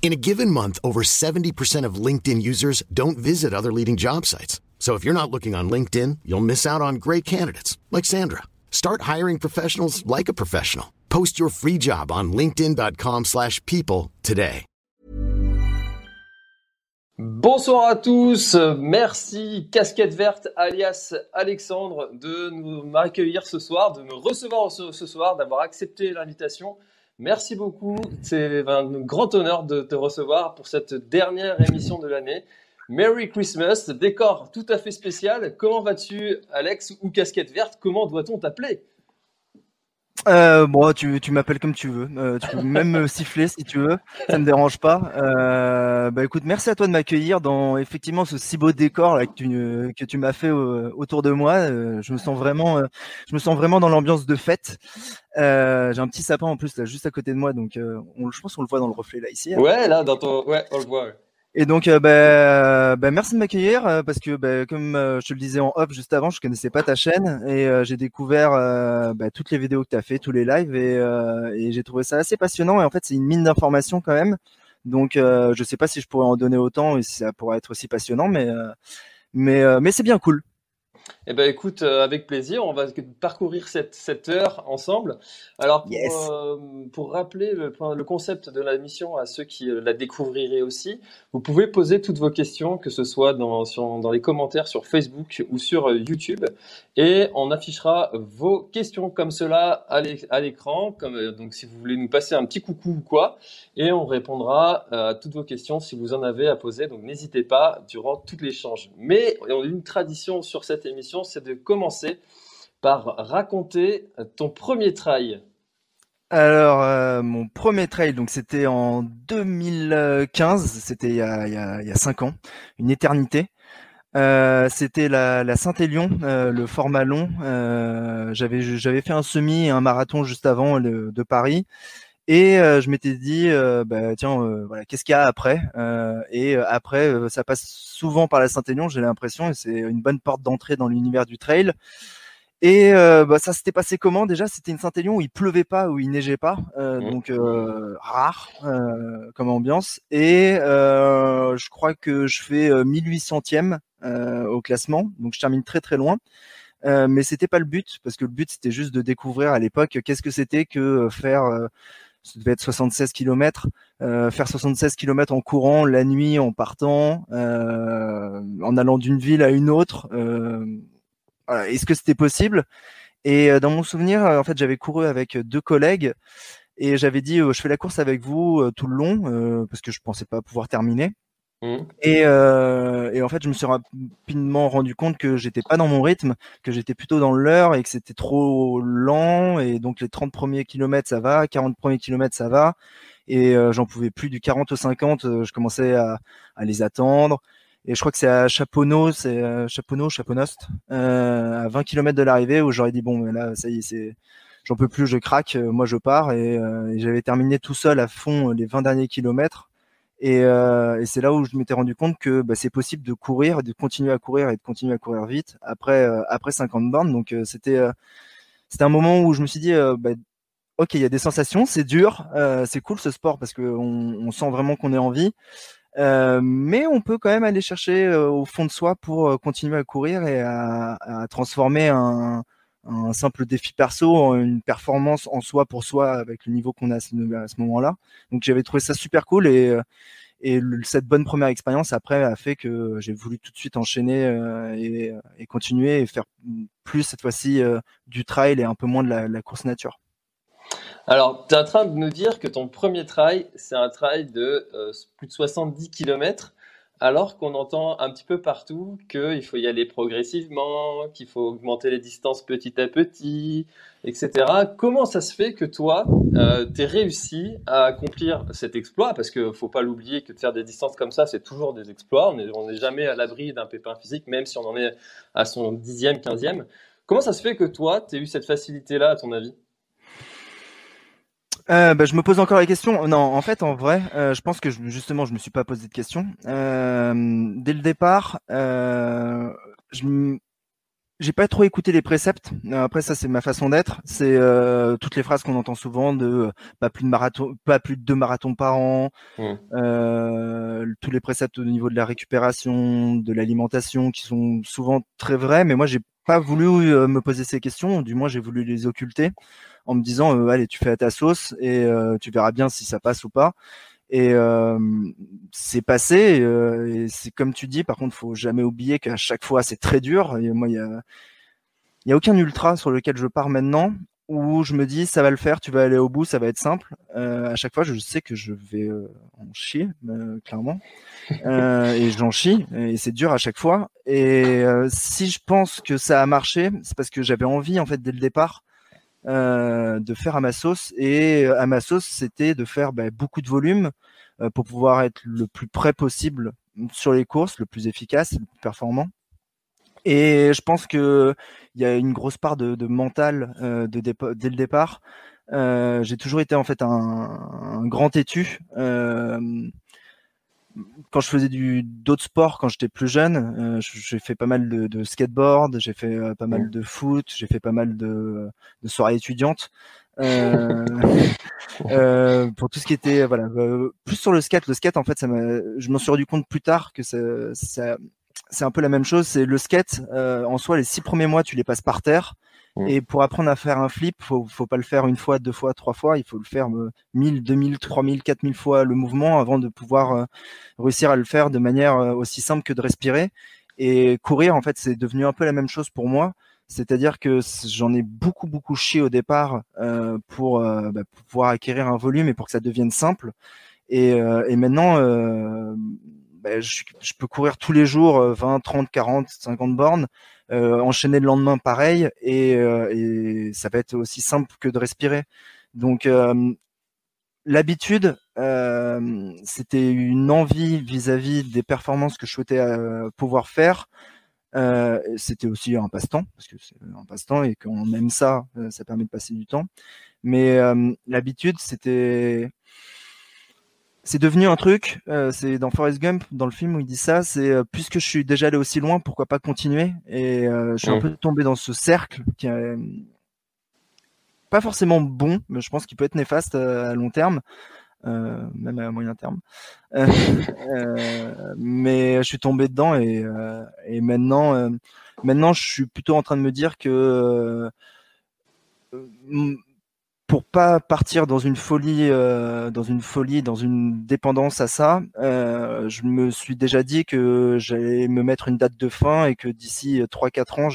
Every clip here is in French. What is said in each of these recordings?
In a given month, over 70% of LinkedIn users don't visit other leading job sites. So if you're not looking on LinkedIn, you'll miss out on great candidates like Sandra. Start hiring professionals like a professional. Post your free job on linkedin.com/people today. Bonsoir à tous, merci Casquette Verte alias Alexandre de nous m'accueillir ce soir, de me recevoir ce, ce soir, d'avoir accepté l'invitation. Merci beaucoup, c'est un grand honneur de te recevoir pour cette dernière émission de l'année. Merry Christmas, décor tout à fait spécial. Comment vas-tu Alex ou Casquette Verte? Comment doit-on t'appeler? Euh, bon, tu, tu m'appelles comme tu veux. Euh, tu peux même me siffler si tu veux. Ça me dérange pas. Euh, bah écoute, merci à toi de m'accueillir dans effectivement ce si beau décor que tu que tu m'as fait euh, autour de moi. Euh, je me sens vraiment, euh, je me sens vraiment dans l'ambiance de fête. Euh, J'ai un petit sapin en plus là juste à côté de moi, donc euh, on, je pense qu'on le voit dans le reflet là ici. hein. Ouais, là, dans ton. Ouais, on le voit. ouais. Et donc, euh, bah, bah, merci de m'accueillir euh, parce que, bah, comme euh, je te le disais en off juste avant, je connaissais pas ta chaîne et j'ai découvert toutes les vidéos que tu as fait, tous les lives et, j'ai trouvé ça assez passionnant. Et en fait, c'est une mine d'informations quand même. Donc, je sais pas si je pourrais en donner autant et si ça pourrait être aussi passionnant, mais mais c'est bien cool. Eh ben écoute, euh, avec plaisir, on va parcourir cette, cette heure ensemble. Alors pour, Yes. euh, pour rappeler le, le concept de la mission à ceux qui euh, la découvriraient aussi, vous pouvez poser toutes vos questions, que ce soit dans, sur- dans les commentaires sur Facebook ou sur YouTube, et on affichera vos questions comme cela à l'é- à l'écran. Comme donc si vous voulez nous passer un petit coucou ou quoi, et on répondra à toutes vos questions si vous en avez à poser. Donc n'hésitez pas durant tout l'échange. Mais on a une tradition sur cette émission, c'est de commencer par raconter ton premier trail. Alors, euh, mon premier trail, donc c'était en 2015, c'était il y a, cinq ans, une éternité. Euh, c'était la, Saint-Élion, euh, le format long. J'avais fait un semi un marathon juste avant le- de Paris. Et euh, je m'étais dit, euh, bah, tiens, euh, voilà, qu'est-ce qu'il y a après Euh, Et euh, après, euh, ça passe souvent par la Saint-Élion, j'ai l'impression, et c'est une bonne porte d'entrée dans l'univers du trail. Et euh, bah, ça s'était passé comment? Déjà C'était une Saint-Élion où il pleuvait pas, où il neigeait pas, euh, Mhm. donc euh, rare euh, comme ambiance. Et euh, je crois que je fais euh, 1800e euh, au classement, donc je termine très très loin. Euh, mais c'était pas le but parce que le but c'était juste de découvrir à l'époque qu'est-ce que c'était que euh, faire. Ça devait être 76 km, euh, faire 76 km en courant la nuit, en partant, euh, en allant d'une ville à une autre. euh, Est-ce que c'était possible? Et euh, dans mon souvenir, en fait, j'avais couru avec deux collègues et j'avais dit je fais la course avec vous tout le long parce que je pensais pas pouvoir terminer. Et, euh, et en fait, je me suis rapidement rendu compte que j'étais pas dans mon rythme, que j'étais plutôt dans l'heure et que c'était trop lent. Et donc les 30 premiers kilomètres, ça va, 40 premiers kilomètres, ça va. Et euh, j'en pouvais plus du 40 au 50. euh, je commençais à, à les attendre. Et je crois que c'est à Chaponneau, c'est euh, Chaponneau, Chaponost, euh, à 20 km de l'arrivée où j'aurais dit bon, là, ça y est, c'est, j'en peux plus, je craque, moi je pars. Et, j'avais terminé tout seul à fond les 20 derniers kilomètres. Et, euh, et c'est là où je m'étais rendu compte que bah, c'est possible de courir, de continuer à courir et de continuer à courir vite après euh, après 50 bornes. Donc euh, c'était c'était un moment où je me suis dit bah, ok il y a des sensations, c'est dur, c'est cool ce sport parce que on, on sent vraiment qu'on est en vie. Mais on peut quand même aller chercher au fond de soi pour continuer à courir et à transformer un, un simple défi perso une performance en soi pour soi avec le niveau qu'on a à ce, moment-là. Donc j'avais trouvé ça super cool et euh, et cette bonne première expérience après a fait que j'ai voulu tout de suite enchaîner euh, et, continuer et faire plus cette fois-ci euh, du trail et un peu moins de la, course nature. Alors, tu es en train de nous dire que ton premier trail, c'est un trail de plus de 70 km. Alors qu'on entend un petit peu partout qu'il faut y aller progressivement, qu'il faut augmenter les distances petit à petit, etc. Comment ça se fait que toi, euh, réussi à accomplir cet exploit? Parce qu'il ne faut pas l'oublier que de faire des distances comme ça, c'est toujours des exploits. On n'est jamais à l'abri d'un pépin physique, même si on en est à son dixième, quinzième. Comment ça se fait que toi, tu eu cette facilité-là, à ton avis? Euh, bah, je me pose encore la question. Non, en fait, en vrai, euh, je pense que justement, je me suis pas posé de question. Euh, dès le départ, euh, je j'ai pas trop écouté les préceptes. Après, ça, c'est ma façon d'être. C'est euh, toutes les phrases qu'on entend souvent de pas plus de marathon, pas plus de deux marathons par an. Mmh. tous les préceptes au niveau de la récupération, de l'alimentation, qui sont souvent très vrais. Mais moi, j'ai pas voulu me poser ces questions. Du moins, j'ai voulu les occulter en me disant euh, allez tu fais à ta sauce et euh, tu verras bien si ça passe ou pas. Et euh, c'est passé et c'est comme tu dis par contre faut jamais oublier qu'à chaque fois c'est très dur. Et moi il y a y a aucun ultra sur lequel je pars maintenant où je me dis ça va le faire, tu vas aller au bout, ça va être simple. à chaque fois, je sais que je vais en chier, clairement, et j'en chie, et c'est dur à chaque fois. Et si je pense que ça a marché, c'est parce que j'avais envie en fait dès le départ euh, de faire à ma sauce. Et à ma sauce, c'était de faire bah, beaucoup de volume euh, pour pouvoir être le plus près possible sur les courses, le plus efficace, le plus performant. Et je pense que il y a une grosse part de, mental euh, de dès le départ. j'ai toujours été en fait un, un grand têtu quand je faisais du d'autres sports quand j'étais plus jeune, euh, j'ai fait pas mal de, de skateboard, j'ai fait euh, pas mal de foot, j'ai fait pas mal de, de soirées étudiantes. Euh, euh, pour tout ce qui était voilà euh, plus sur le skate le skate en fait ça je m'en suis rendu compte plus tard que ça, ça c'est un peu la même chose c'est le skate en soi les six premiers mois tu les passes par terre Mm. Et pour apprendre à faire un flip, faut, faut pas le faire une fois, deux fois, trois fois. Il faut le faire 1000, 2000, 3000, 4000 fois le mouvement avant de pouvoir euh, réussir à le faire de manière euh, aussi simple que de respirer. Et courir, en fait, c'est devenu un peu la même chose pour moi. C'est-à-dire que j'en ai beaucoup, beaucoup chié au départ euh, pour, bah, pour, pouvoir acquérir un volume et pour que ça devienne simple. Et, et maintenant, bah, je, peux courir tous les jours 20, 30, 40, 50 bornes euh, enchaîner le lendemain pareil et, euh, et, ça va être aussi simple que de respirer. Donc euh, l'habitude, c'était une envie vis-à-vis des performances que je souhaitais pouvoir faire. c'était aussi un passe-temps parce que c'est un passe-temps et qu'on aime ça, ça permet de passer du temps. Mais l'habitude, c'était c'est devenu un truc. Euh, c'est dans Forrest Gump, dans le film où il dit ça. C'est euh, puisque je suis déjà allé aussi loin, pourquoi pas continuer? Et euh, je suis un peu tombé dans ce cercle qui est pas forcément bon, mais je pense qu'il peut être néfaste à long terme, même à moyen terme. mais je suis tombé dedans et, et maintenant, maintenant, je suis plutôt en train de me dire que pour pas partir dans une folie, euh, dans une folie, dans une dépendance à ça, euh, je me suis déjà dit que j'allais me mettre une date de fin et que d'ici 3-4 ans,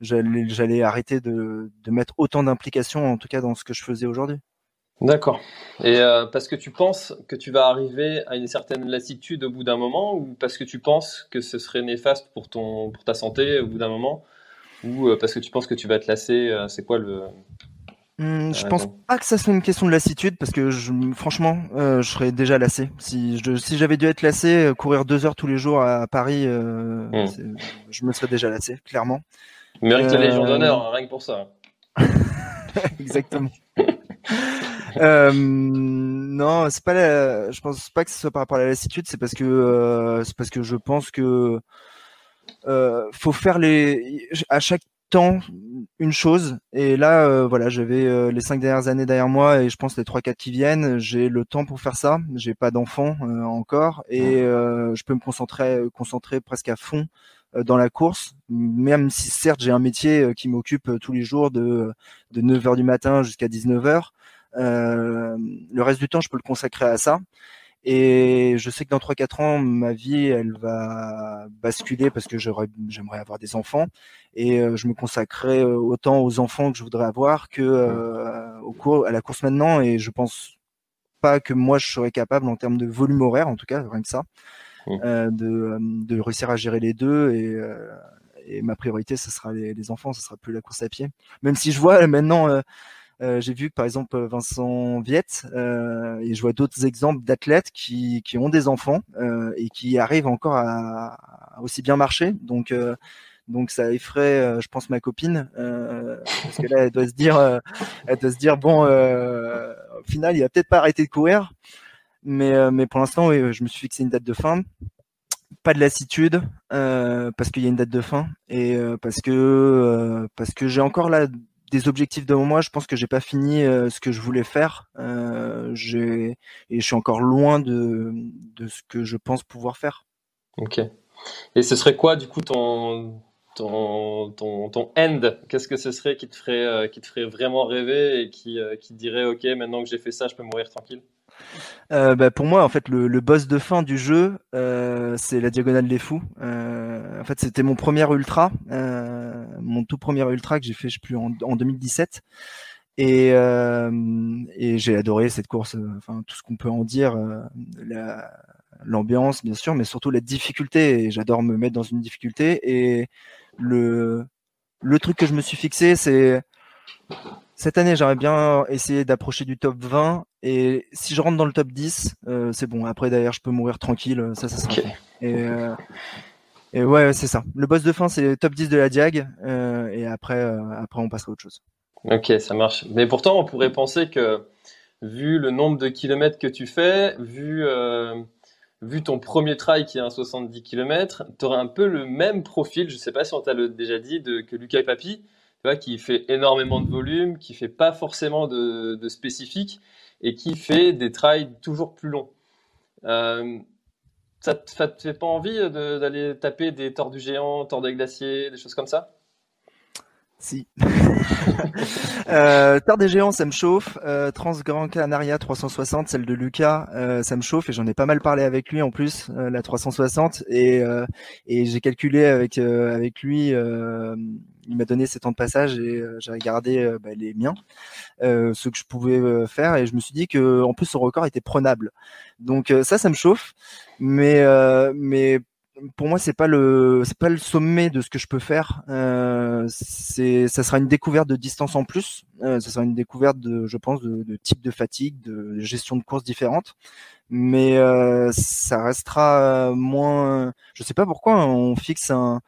j'allais arrêter de, mettre autant d'implication, en tout cas dans ce que je faisais aujourd'hui. D'accord. Et euh, parce que tu penses que tu vas arriver à une certaine lassitude au bout d'un moment, ou parce que tu penses que ce serait néfaste pour pour ta santé au bout d'un moment, ou parce que tu penses que tu vas te lasser, c'est quoi le Hmm, je pense pas que ça soit une question de lassitude parce que je, franchement, euh, je serais déjà lassé. Si je, si j'avais dû être lassé, euh, courir deux heures tous les jours à Paris, euh, hmm. je me serais déjà lassé, clairement. Mérite la Légion d'honneur, hein, rien que pour ça. Exactement. euh, non, c'est pas. La, je pense pas que ce soit par rapport à la lassitude, c'est parce que c'est parce que je pense que faut faire les à chaque temps une chose. Et là euh, voilà j'avais euh, les cinq dernières années derrière moi et je pense les trois quatre qui viennent j'ai le temps pour faire ça. J'ai pas d'enfant euh, encore. Et je peux me concentrer concentrer presque à fond dans la course. Même si certes j'ai un métier qui m'occupe tous les jours de de 9 heures du matin jusqu'à 19 heures le reste du temps je peux le consacrer à ça et je sais que dans 3-4 ans, ma vie, elle va basculer parce que j'aimerais avoir des enfants. Et euh, je me consacrerai euh, autant aux enfants que je voudrais avoir que euh, au cours, à la course maintenant. Et je pense pas que moi, je serais capable en termes de volume horaire, en tout cas, rien que ça. mmh. de, de réussir à gérer les deux et et ma priorité, ce sera les, les, enfants, ce sera plus la course à pied. Même si je vois maintenant, euh, euh, j'ai vu par exemple Vincent Viette, euh, et je vois d'autres exemples d'athlètes qui, qui ont des enfants euh, et qui arrivent encore à, aussi bien marcher. Donc donc ça effraie, je pense, ma copine, parce que là, elle doit se dire, elle doit se dire, bon, au final, il va peut-être pas arrêter de courir, mais mais pour l'instant, oui, je me suis fixé une date de fin. Pas de lassitude euh, parce qu'il y a une date de fin. Et euh, parce que euh, parce que j'ai encore là des objectifs devant moi. Je pense que j'ai pas fini ce que je voulais faire. j'ai et je suis encore loin de de ce que je pense pouvoir faire. Ok. Et ce serait quoi du coup ton ton, ton, ton end? Qu'est-ce que ce serait qui te ferait qui te ferait vraiment rêver et qui qui dirait ok maintenant que j'ai fait ça je peux mourir tranquille? Euh, bah, pour moi, en fait, le, boss de fin du jeu, euh, c'est la diagonale des fous. Euh, en fait, c'était mon premier ultra, mon tout premier ultra que j'ai fait, je en, en 2017. Et, j'ai adoré cette course. Enfin, tout ce qu'on peut en dire, l'ambiance, bien sûr, mais surtout la difficulté. J'adore me mettre dans une difficulté. Et le truc que je me suis fixé, c'est cette année, j'aimerais bien essayer d'approcher du top 20 et si je rentre dans le top 10, euh, c'est bon. Après, d'ailleurs, je peux mourir tranquille. Ça, ça sera. Et, euh, et, ouais, c'est ça. Le boss de fin, c'est le top 10 de la Diag. Euh, et après, après, on passera à autre chose. Ok, ça marche. Mais pourtant, on pourrait penser que, vu le nombre de kilomètres que tu fais, vu, vu ton premier trail qui est un 70 km, tu aurais un peu le même profil, je sais pas si on t'a déjà dit, de, que Lucas et Qui fait énormément de volume, qui fait pas forcément de, spécifique et qui fait des trails toujours plus longs. Euh, ça, te, fait pas envie d'aller taper des tordus géants, tordus glaciers, des choses comme ça? Si. euh, des géants, ça me chauffe. Euh, Trans Grand Canaria 360, celle de Lucas, euh, ça me chauffe et j'en ai pas mal parlé avec lui en plus, euh, la 360 et, et j'ai calculé avec avec lui il m'a donné ses temps de passage et euh, j'ai regardé euh, bah, les miens, euh, ce que je pouvais faire et je me suis dit que en plus son record était prenable. Donc ça, ça me chauffe, mais mais pour moi c'est pas le c'est pas le sommet de ce que je peux faire. Euh, c'est ça sera une découverte de distance en plus. Euh, ça sera une découverte de je pense de, type de fatigue, de gestion de course différente. Mais ça restera moins. Je sais pas pourquoi on fixe un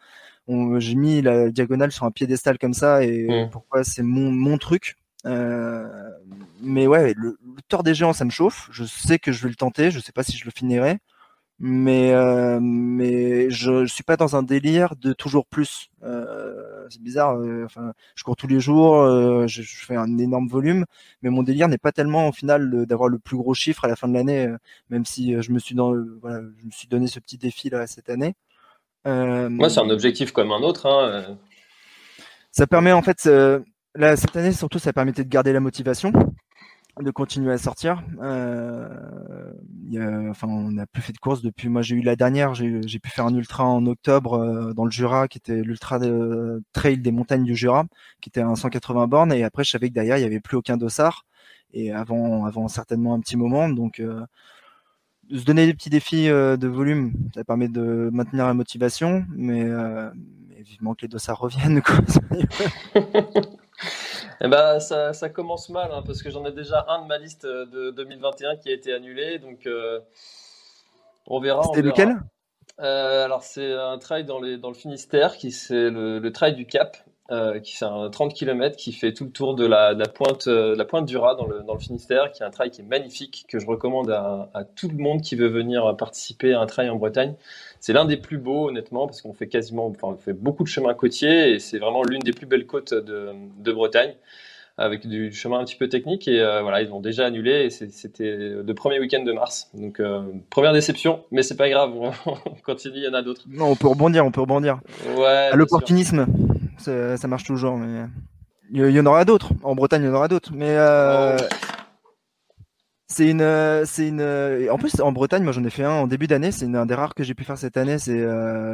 j'ai mis la diagonale sur un piédestal comme ça et mmh. pourquoi c'est mon, mon truc. Euh, mais ouais, le, le, tort des géants, ça me chauffe. Je sais que je vais le tenter. Je sais pas si je le finirai, mais euh, mais je, je suis pas dans un délire de toujours plus. Euh, c'est bizarre. Euh, enfin, je cours tous les jours. Euh, je, je, fais un énorme volume, mais mon délire n'est pas tellement au final d'avoir le plus gros chiffre à la fin de l'année. même si je me suis dans voilà, je me suis donné ce petit défi là cette année. Euh, Moi, c'est un objectif comme un autre. Hein. Ça permet en fait, euh, là, cette année surtout, ça permettait de garder la motivation, de continuer à sortir. Euh, y a, enfin, on n'a plus fait de course depuis. Moi, j'ai eu la dernière, j'ai pu faire un ultra en octobre euh, dans le Jura, qui était l'ultra trail des montagnes du Jura, qui était un 180 bornes. Et après, je savais que derrière, il y avait plus aucun dossard. Et avant, avant certainement un petit moment, donc euh, se donner des petits défis euh, de volume, ça permet de maintenir la motivation, mais, euh, mais vivement que les dossards reviennent. Quoi. eh ben, ça, ça, commence mal, hein, parce que j'en ai déjà un de ma liste de 2021 qui a été annulé, donc euh, on verra. C'était lequel? Euh, Alors c'est un trail dans, les, dans le Finistère, qui c'est le, le, trail du Cap, euh, qui fait un 30 km, qui fait tout le tour de la, de la pointe, euh, la pointe du Raz dans le, dans le, Finistère, qui est un trail qui est magnifique, que je recommande à, à, tout le monde qui veut venir participer à un trail en Bretagne. C'est l'un des plus beaux, honnêtement, parce qu'on fait quasiment, enfin, on fait beaucoup de chemins côtiers et c'est vraiment l'une des plus belles côtes de, de, Bretagne, avec du chemin un petit peu technique. Et euh, voilà, ils l'ont déjà annulé et c'était le premier week-end de mars. Donc, euh, première déception, mais c'est pas grave, on continue, il y en a d'autres. Non, on peut rebondir, on peut rebondir. Ouais. À l'opportunisme ça marche toujours. Mais il y en aura d'autres. En Bretagne, il y en aura d'autres. Mais euh, C'est une, euh, c'est une. En plus, en Bretagne, moi j'en ai fait un en début d'année. C'est un des rares que j'ai pu faire cette année. C'est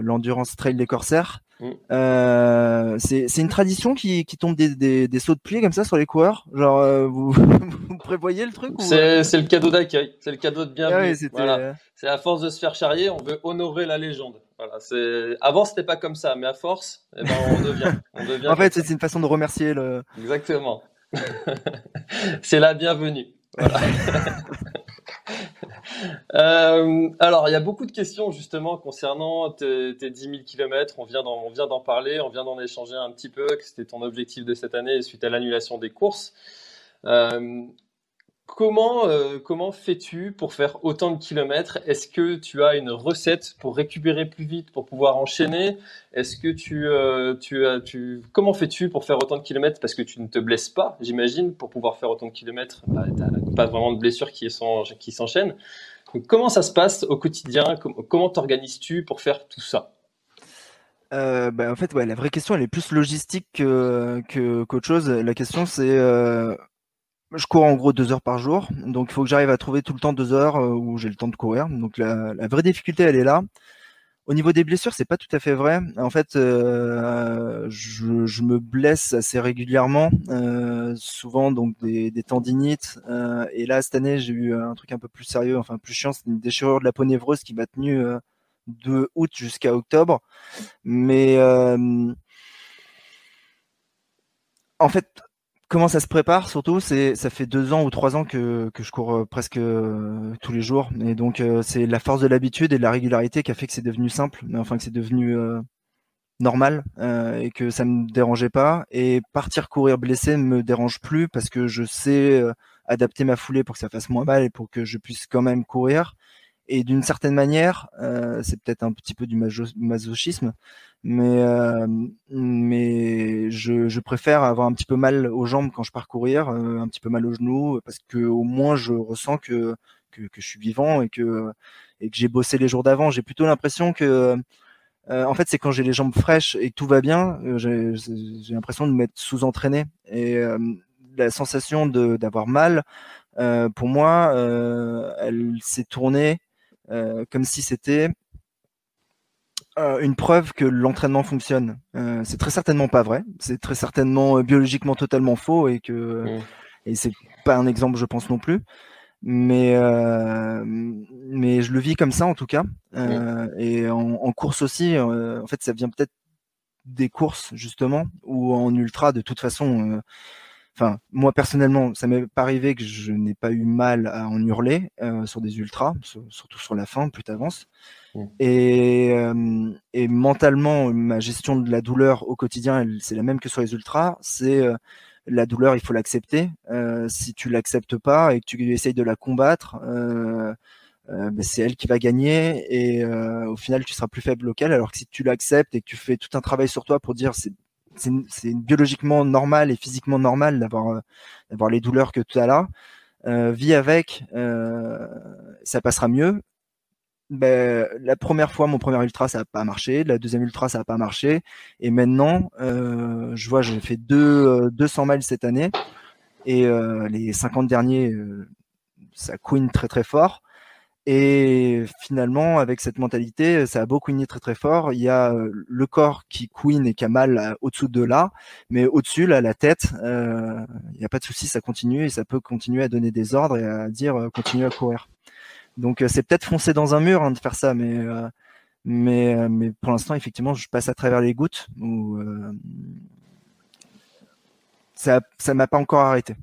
l'endurance trail des corsaires. Mm. Euh, c'est une tradition qui, qui tombe des, des, des, sauts de pied comme ça sur les coureurs? Genre, euh, vous, vous, prévoyez le truc C'est le cadeau d'accueil, c'est le cadeau de bienvenue. Ah voilà. C'est à force de se faire charrier, on veut honorer la légende. Voilà, c'est avant c'était pas comme ça, mais à force, eh ben, on devient. On devient en fait, c'est une façon de remercier le. Exactement. c'est la bienvenue. Voilà. Euh, alors, il y a beaucoup de questions justement concernant tes, 10 000 km. On vient d'en parler, on vient d'en échanger un petit peu, que c'était ton objectif de cette année suite à l'annulation des courses. Euh, comment euh, comment fais-tu pour faire autant de kilomètres? Est-ce que tu as une recette pour récupérer plus vite, pour pouvoir enchaîner? Est-ce que tu, tu, as, tu comment fais-tu pour faire autant de kilomètres? Parce que tu ne te blesses pas, j'imagine, pour pouvoir faire autant de kilomètres. Bah, tu n'as pas vraiment de blessures qui s'enchaînent. Comment ça se passe au quotidien? Comment t'organises-tu pour faire tout ça? Euh, bah, en fait, ouais, la vraie question, elle est plus logistique que, qu'autre chose. La question, c'est, euh, je cours en gros deux heures par jour, donc il faut que j'arrive à trouver tout le temps deux heures euh, où j'ai le temps de courir. Donc la, la vraie difficulté, elle est là. Au niveau des blessures, c'est pas tout à fait vrai. En fait, euh, je, je, me blesse assez régulièrement, euh, souvent donc des, des tendinites. Euh, et là, cette année, j'ai eu un truc un peu plus sérieux, enfin plus chiant, c'est une déchirure de la peau névreuse qui m'a tenu euh, de août jusqu'à octobre. Mais euh, en fait, comment ça se prépare surtout c'est ça fait deux ans ou trois ans que, je cours euh, presque euh, tous les jours. Et donc euh, c'est la force de l'habitude et de la régularité qui a fait que c'est devenu simple enfin que c'est devenu normal et que ça me dérangeait pas. Et partir courir blessé ne me dérange plus parce que je sais adapter ma foulée pour que ça fasse moins mal et pour que je puisse quand même courir. Et d'une certaine manière, euh, c'est peut-être un petit peu du masochisme, mais euh, mais je, je, préfère avoir un petit peu mal aux jambes quand je pars courir, euh, un petit peu mal aux genoux, parce que au moins je ressens que que, que je suis vivant et que et que j'ai bossé les jours d'avant. J'ai plutôt l'impression que en fait, c'est quand j'ai les jambes fraîches et tout va bien, j'ai l'impression de m'être sous-entraîné. Et la sensation d'avoir mal, pour moi, elle s'est tournée euh, comme si c'était euh, une preuve que l'entraînement fonctionne. Euh, c'est très certainement pas vrai. C'est très certainement biologiquement totalement faux et que mmh. et c'est pas un exemple, je pense non plus. Mais mais je le vis comme ça en tout cas. Mmh. Et en, en, course aussi, en fait, ça vient peut-être des courses justement ou en ultra de toute façon enfin moi personnellement ça m'est pas arrivé que je n'ai pas eu mal à en hurler euh, sur des ultras surtout sur la fin plus t'avances. Mmh. et, euh, et mentalement ma gestion de la douleur au quotidien c'est la même que sur les ultras. C'est euh, la douleur il faut l'accepter. Si tu l'acceptes pas et que tu essayes de la combattre ben, c'est elle qui va gagner et au final tu seras plus faible local alors que si tu l'acceptes et que tu fais tout un travail sur toi pour dire c'est c'est biologiquement normal et physiquement normal d'avoir euh, d'avoir les douleurs que tu as là. Euh, vis avec, euh, ça passera mieux. Ben, la première fois, mon premier ultra, ça n'a pas marché. La deuxième ultra, ça n'a pas marché. Et maintenant, euh, je vois, j'ai fait deux, 200 miles cette année. Et les 50 derniers, ça queen très très fort. Et finalement, avec cette mentalité, ça a beaucoup queené très très fort. Il y a euh, le corps qui queen et qui a mal euh, au-dessous de là, mais au-dessus, là, la tête, euh, il n'y a pas de souci, ça continue et ça peut continuer à donner des ordres et à dire euh, continue à courir. Donc c'est peut-être foncer dans un mur hein, de faire ça, mais mais mais pour l'instant, effectivement, je passe à travers les gouttes. Où, ça ça m'a pas encore arrêté.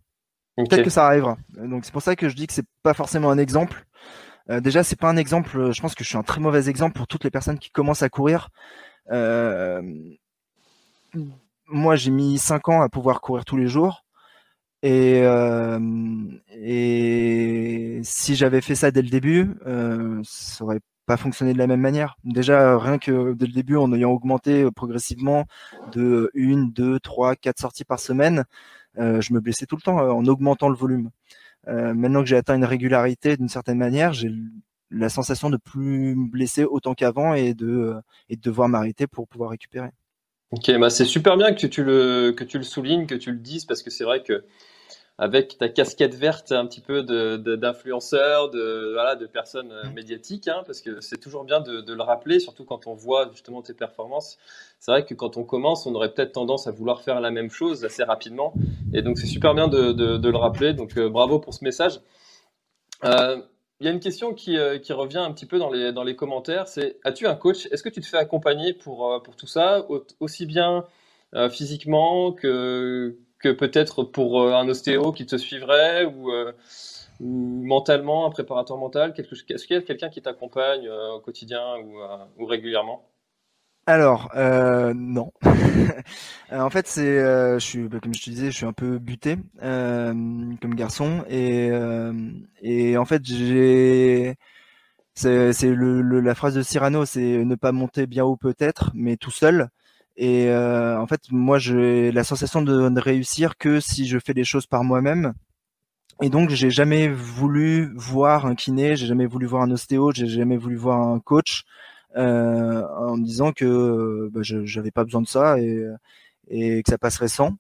Peut-être que ça arrivera. Donc c'est pour ça que je dis que c'est pas forcément un exemple. Euh, déjà, c'est pas un exemple. Euh, je pense que je suis un très mauvais exemple pour toutes les personnes qui commencent à courir. Euh, moi, j'ai mis 5 ans à pouvoir courir tous les jours. Et, et si j'avais fait ça dès le début, euh, ça aurait pas fonctionné de la même manière. Déjà, rien que dès le début, en ayant augmenté progressivement de une, deux, trois, quatre sorties par semaine, je me blessais tout le temps en augmentant le volume. Euh, maintenant que j'ai atteint une régularité d'une certaine manière, j'ai la sensation de plus me blesser autant qu'avant et de euh, et de devoir m'arrêter pour pouvoir récupérer. Ok, bah c'est super bien que tu le que tu le soulignes, que tu le dises parce que c'est vrai que avec ta casquette verte un petit peu d'influenceur, de, de, voilà, de personnes euh, médiatiques, hein, parce que c'est toujours bien de, de, le rappeler, surtout quand on voit justement tes performances. C'est vrai que quand on commence, on aurait peut-être tendance à vouloir faire la même chose assez rapidement, et donc c'est super bien de, le rappeler. Donc euh, bravo pour ce message. Euh, il y a une question qui, euh, qui, revient un petit peu dans les, dans les commentaires, c'est as-tu un coach? Est-ce que tu te fais accompagner pour, pour tout ça, aussi bien physiquement que, que peut-être pour euh, un ostéo qui te suivrait ou, euh, mentalement, un préparateur mental Est-ce qu'il y a quelqu'un qui t'accompagne euh, au quotidien ou, régulièrement? Alors non. en fait, c'est, je suis, bah, comme je te disais, je suis un peu buté comme garçon et et en fait j'ai, c'est, la phrase de Cyrano, c'est ne pas monter bien haut peut-être, mais tout seul. Et euh, en fait, moi, j'ai la sensation de ne réussir que si je fais les choses par moi-même. Et donc, j'ai jamais voulu voir un kiné, j'ai jamais voulu voir un ostéo, j'ai jamais voulu voir un coach, euh, en me disant que bah, je n'avais pas besoin de ça et, et que ça passerait sans.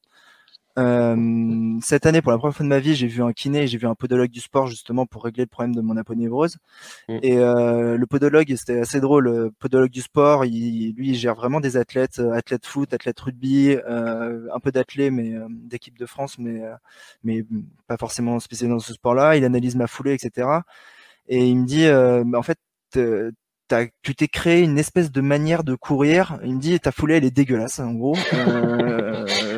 Euh, cette année, pour la première fois de ma vie, j'ai vu un kiné, j'ai vu un podologue du sport justement pour régler le problème de mon aponévrose. Mm. Et euh, le podologue, c'était assez drôle. Le podologue du sport, il, lui, il gère vraiment des athlètes, euh, athlètes foot, athlètes rugby, euh, un peu d'athlètes, mais euh, d'équipe de France, mais mais pas forcément spécialisé dans ce sport-là. Il analyse ma foulée, etc. Et il me dit, en fait, tu t'es créé une espèce de manière de courir. Il me dit ta foulée elle est dégueulasse en gros.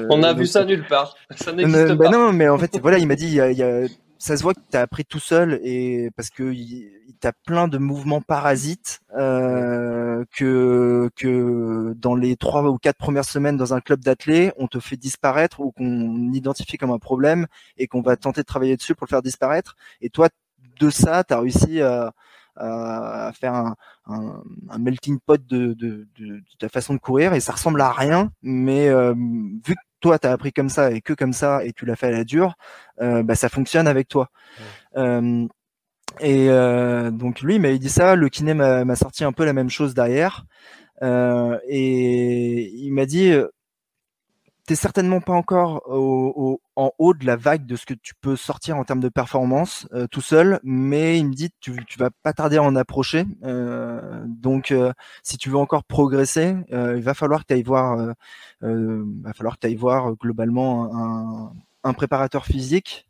On a vu ça nulle part. Ça n'existe bah pas. non, mais en fait, voilà, il m'a dit, il y a, il y a, ça se voit que tu as appris tout seul et parce que t'as plein de mouvements parasites euh, que que dans les trois ou quatre premières semaines dans un club d'athlètes, on te fait disparaître ou qu'on identifie comme un problème et qu'on va tenter de travailler dessus pour le faire disparaître. Et toi, de ça, tu as réussi à à faire un, un, un, melting pot de, de, de, de, ta façon de courir et ça ressemble à rien, mais euh, vu que toi tu as appris comme ça et que comme ça et tu l'as fait à la dure, euh, bah, ça fonctionne avec toi. Euh, et euh, donc lui il m'avait dit ça, le kiné m'a sorti un peu la même chose derrière. Euh, et il m'a dit t'es certainement pas encore en haut de la vague de ce que tu peux sortir en termes de performance tout seul, mais il me dit tu, tu vas pas tarder à en approcher. Donc, si tu veux encore progresser, il va falloir que tu ailles voir, va falloir que voir globalement un, préparateur physique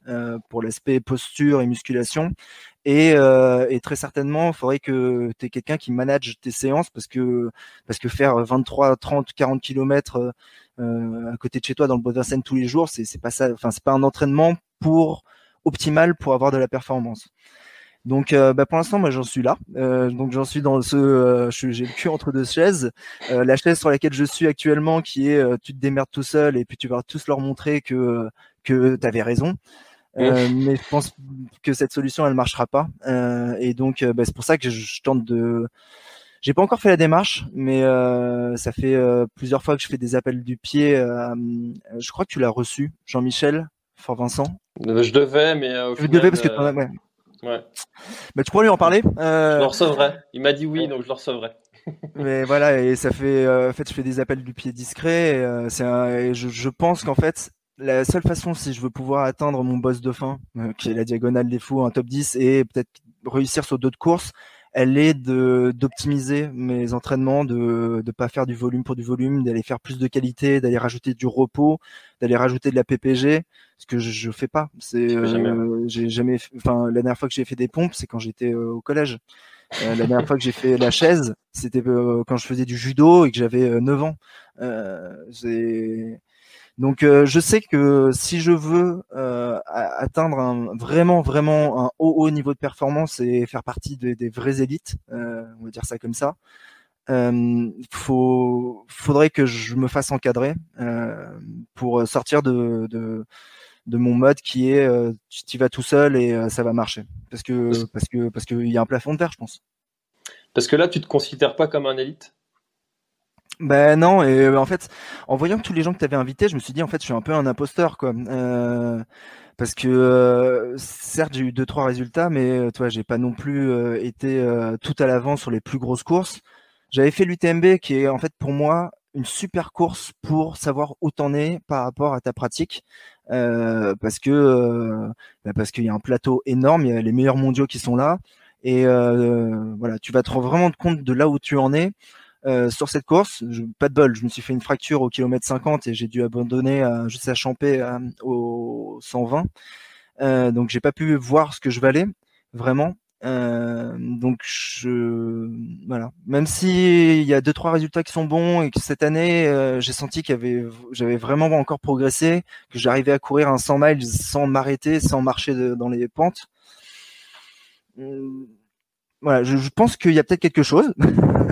pour l'aspect posture et musculation. Et, et, très certainement, il faudrait que tu aies quelqu'un qui manage tes séances parce que parce que faire 23, 30, 40 kilomètres euh, à côté de chez toi dans le Bodersen tous les jours, c'est pas ça. Enfin, c'est pas un entraînement pour optimal pour avoir de la performance. Donc, euh, bah, pour l'instant, moi, j'en suis là. Euh, donc, j'en suis dans ce. Euh, j'ai le cul entre deux chaises. Euh, la chaise sur laquelle je suis actuellement, qui est tu te démerdes tout seul et puis tu vas tous leur montrer que que t'avais raison. mais je pense que cette solution, elle marchera pas. et donc, bah, c'est pour ça que je tente de j'ai pas encore fait la démarche, mais euh, ça fait euh, plusieurs fois que je fais des appels du pied. Euh, je crois que tu l'as reçu, Jean-Michel Fort Vincent. Je devais, mais au je devais parce que ouais. ouais. Mais tu pourrais lui en parler. Je le recevrai. Il m'a dit oui, donc je le recevrai. mais voilà, et ça fait, en fait, je fais des appels du pied discrets. c'est je, je pense qu'en fait, la seule façon, si je veux pouvoir atteindre mon boss de fin, qui est la diagonale des fous, un top 10, et peut-être réussir sur d'autres courses, elle est de d'optimiser mes entraînements, de ne pas faire du volume pour du volume, d'aller faire plus de qualité, d'aller rajouter du repos, d'aller rajouter de la PPG, ce que je, je fais pas. C'est euh, j'ai jamais, enfin la dernière fois que j'ai fait des pompes, c'est quand j'étais euh, au collège. Euh, la dernière fois que j'ai fait la chaise, c'était quand je faisais du judo et que j'avais 9 ans. c'est donc euh, je sais que si je veux euh, atteindre un, vraiment vraiment un haut haut niveau de performance et faire partie des, des vraies élites, euh, on va dire ça comme ça, euh, faut faudrait que je me fasse encadrer euh, pour sortir de, de, de mon mode qui est tu y vas tout seul et ça va marcher parce que parce que parce qu'il y a un plafond de verre je pense. Parce que là tu te considères pas comme un élite? Ben non, et euh, en fait, en voyant tous les gens que tu avais invités, je me suis dit en fait, je suis un peu un imposteur quoi. Euh, parce que euh, certes, j'ai eu deux trois résultats, mais toi, j'ai pas non plus été tout à l'avant sur les plus grosses courses. J'avais fait l'UTMB qui est en fait pour moi une super course pour savoir où t'en es par rapport à ta pratique. parce que bah, parce qu'il y a un plateau énorme, il y a les meilleurs mondiaux qui sont là, et voilà, tu vas te rendre vraiment compte de là où tu en es. Sur cette course, je, pas de bol, je me suis fait une fracture au kilomètre 50 et j'ai dû abandonner à, juste à Champé au 120. Euh, donc j'ai pas pu voir ce que je valais vraiment. Euh, donc je voilà. Même si il y a deux trois résultats qui sont bons et que cette année euh, j'ai senti qu'il y avait j'avais vraiment encore progressé, que j'arrivais à courir un 100 miles sans m'arrêter, sans marcher dans les pentes. Voilà, je, je pense qu'il y a peut-être quelque chose.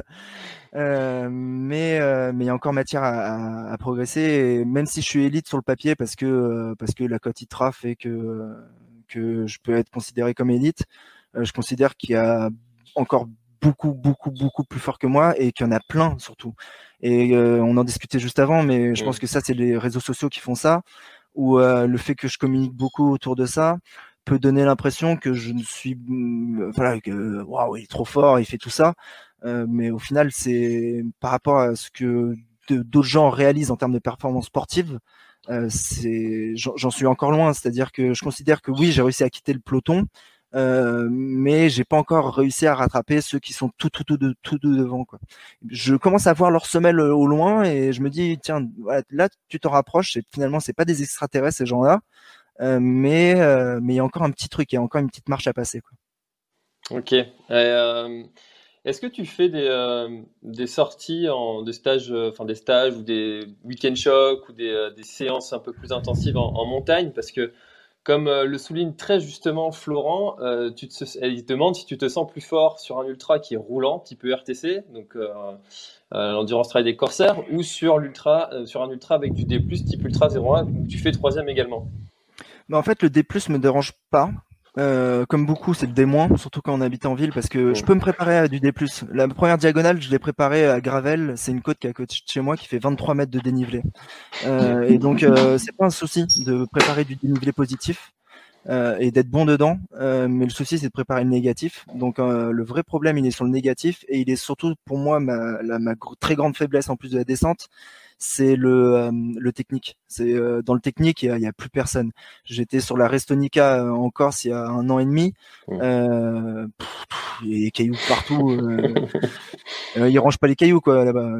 Euh, mais euh, mais il y a encore matière à, à, progresser. Et même si je suis élite sur le papier parce que euh, parce que la cote ITRA fait que que je peux être considéré comme élite, je considère qu'il y a encore beaucoup beaucoup beaucoup plus fort que moi et qu'il y en a plein surtout. Et on en discutait juste avant, mais je pense que ça c'est les réseaux sociaux qui font ça ou le fait que je communique beaucoup autour de ça peut donner l'impression que je ne suis voilà que waouh il est trop fort il fait tout ça euh, mais au final, c'est par rapport à ce que d'autres gens réalisent en termes de performance sportive, euh, c'est j'en suis encore loin. C'est-à-dire que je considère que oui, j'ai réussi à quitter le peloton, euh, mais j'ai pas encore réussi à rattraper ceux qui sont tout tout tout de, tout devant quoi. Je commence à voir leur semelle euh, au loin et je me dis tiens là tu te rapproches et finalement c'est pas des extraterrestres ces gens-là, mais euh, mais il y a encore un petit truc, il y a encore une petite marche à passer. Ok. Est-ce que tu fais des, euh, sorties, en, des, stages, euh, enfin des stages ou des week-end shocks ou des, euh, séances un peu plus intensives en, montagne? Parce que, comme le souligne très justement Florent, tu te, demande si tu te sens plus fort sur un ultra qui est roulant, type RTC, donc l'endurance trail des corsaires, ou sur, l'ultra, sur un ultra avec du D+, type ultra 01, où tu fais troisième également? Mais en fait, le D+, me dérange pas euh, comme beaucoup, c'est le D-, surtout quand on habite en ville, parce que je peux me préparer à du D+. La première diagonale, je l'ai préparée à Gravel, c'est une côte qui est à côté de chez moi qui fait 23 mètres de dénivelé. Euh, et donc, euh, c'est pas un souci de préparer du dénivelé positif. Euh, et d'être bon dedans, mais le souci c'est de préparer le négatif. Donc le vrai problème il est sur le négatif et il est surtout pour moi ma, la, ma très grande faiblesse en plus de la descente, c'est le, euh, le technique. C'est euh, dans le technique, il y, a, plus personne. J'étais sur la Restonica euh, en Corse il y a un an et demi. Euh, il y a des cailloux partout. euh, ils rangent pas les cailloux quoi là-bas.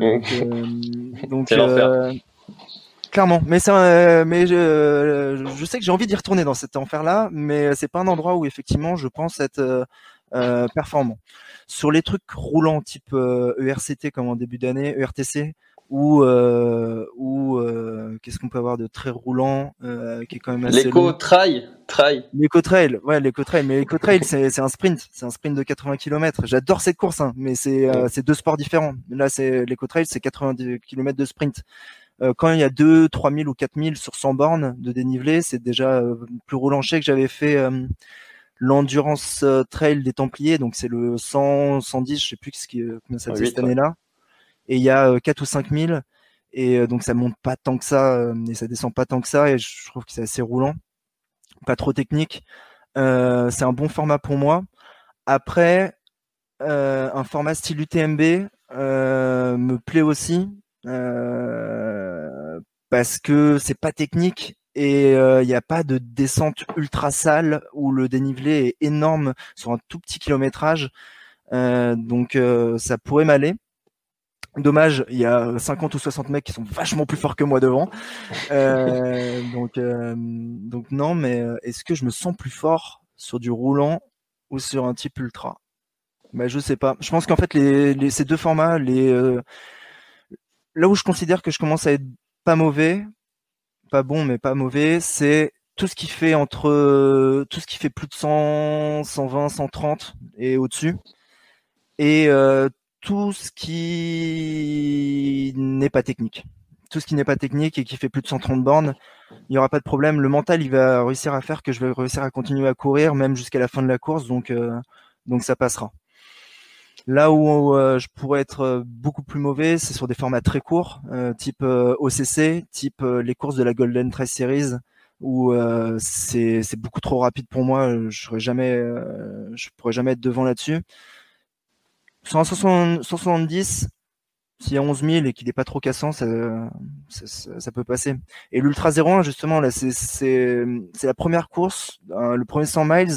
Donc, clairement. Mais c'est mais je, je sais que j'ai envie d'y retourner dans cet enfer-là, mais c'est pas un endroit où effectivement je pense être euh, performant. Sur les trucs roulants type ERCT e comme en début d'année, ERTC, ou euh, ou euh, qu'est-ce qu'on peut avoir de très roulant euh, qui est quand même assez l'éco trail trail. L'éco trail ouais l'éco trail mais l'éco trail c'est c'est un sprint c'est un sprint de 80 km j'adore cette course hein, mais c'est euh, c'est deux sports différents. Là c'est l'éco trail c'est 80 km de sprint. euh, quand il y a 2 3000 ou 4000 sur 100 bornes de dénivelé c'est déjà euh, plus sais que j'avais fait l'endurance trail des Templiers. Donc c'est le 100 110 je sais plus ce qui combien ça cette année là et il y a 4 euh, ou 5 000 et euh, donc ça monte pas tant que ça euh, et ça descend pas tant que ça. Et je trouve que c'est assez roulant, pas trop technique. Euh, c'est un bon format pour moi. Après, euh, un format style UTMB euh, me plaît aussi parce que c'est pas technique et il n'y a pas de descente ultra sale où le dénivelé est énorme sur un tout petit kilométrage. donc ça pourrait m'aller. Dommage, il y a 50 ou 60 mecs qui sont vachement plus forts que moi devant. Euh, donc, euh, donc non, mais euh, est-ce que je me sens plus fort sur du roulant ou sur un type ultra? Bah, Je sais pas. Je pense qu'en fait, les, ces deux formats, les, là où je considère que je commence à être pas mauvais, pas bon, mais pas mauvais, c'est tout ce qui fait entre tout ce qui fait plus de 100, 120, 130 et au-dessus. Et tout ce qui n'est pas technique. Tout ce qui n'est pas technique et qui fait plus de 130 bornes, il n'y aura pas de problème. Le mental, il va réussir à faire que je vais réussir à continuer à courir, même jusqu'à la fin de la course, donc, euh, donc ça passera. Là où euh, je pourrais être euh, beaucoup plus mauvais, c'est sur des formats très courts, type OCC, type les courses de la Golden Trace Series, où c'est beaucoup trop rapide pour moi. Je ne jamais, je pourrais jamais être devant là-dessus. Sur un 170, s'il y a 11 000 et qu'il n'est pas trop cassant, ça, ça, peut passer. Et l'Ultra 01, justement, là, c'est la première course, euh, le premier 100 miles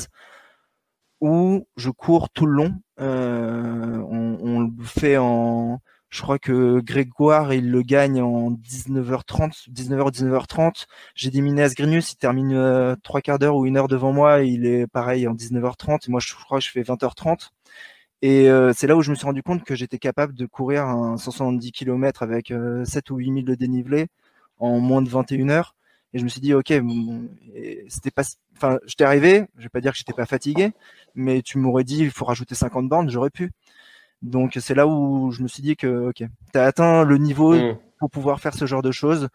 où je cours tout le long. Euh, on, on, le fait en, je crois que Grégoire, il le gagne en 19h30, 19h, 19h30. J'ai dit Minéas Grinius, il termine euh, trois quarts d'heure ou une heure devant moi. Il est pareil en 19h30. Et moi, je crois que je fais 20h30. Et euh, c'est là où je me suis rendu compte que j'étais capable de courir un 170 km avec 7 euh, ou 8 000 de dénivelé en moins de 21 heures. Et je me suis dit, ok, c'était pas, enfin, j'étais arrivé. Je vais pas dire que j'étais pas fatigué, mais tu m'aurais dit, il faut rajouter 50 bornes, j'aurais pu. Donc c'est là où je me suis dit que, ok, tu as atteint le niveau mmh. pour pouvoir faire ce genre de choses.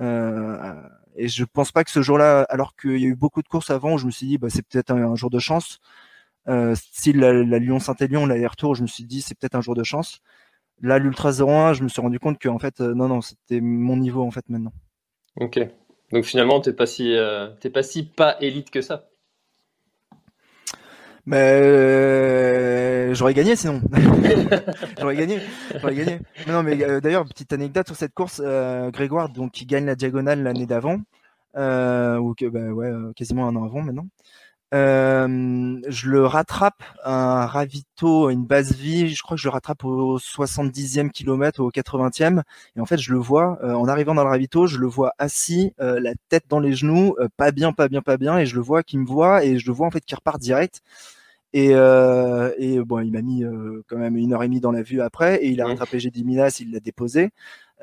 Euh, et je pense pas que ce jour-là, alors qu'il y a eu beaucoup de courses avant, où je me suis dit, bah, c'est peut-être un, jour de chance. Euh, style la, Lyon-Saint-Élion, l'aller-retour, je me suis dit c'est peut-être un jour de chance. Là, l'Ultra 01, je me suis rendu compte que en fait, euh, non, non, c'était mon niveau en fait maintenant. Ok. Donc finalement, t'es pas si, euh, pas si pas élite que ça. Mais euh, j'aurais gagné sinon. j'aurais gagné, j'aurais gagné. Mais non, mais d'ailleurs, petite anecdote sur cette course, Grégoire, donc qui gagne la diagonale l'année d'avant, ou que, bah, ouais, quasiment un an avant maintenant. Euh, je le rattrape un ravito, une base vie. Je crois que je le rattrape au 70e kilomètre, au 80e. Et en fait, je le vois euh, en arrivant dans le ravito, je le vois assis, euh, la tête dans les genoux, pas bien, pas bien, pas bien. Et je le vois qui me voit et je le vois en fait qui repart direct. Et, et bon, il m'a mis quand même une heure et demie dans la vue après. Et il a rattrapé G10 Minas, il l'a déposé.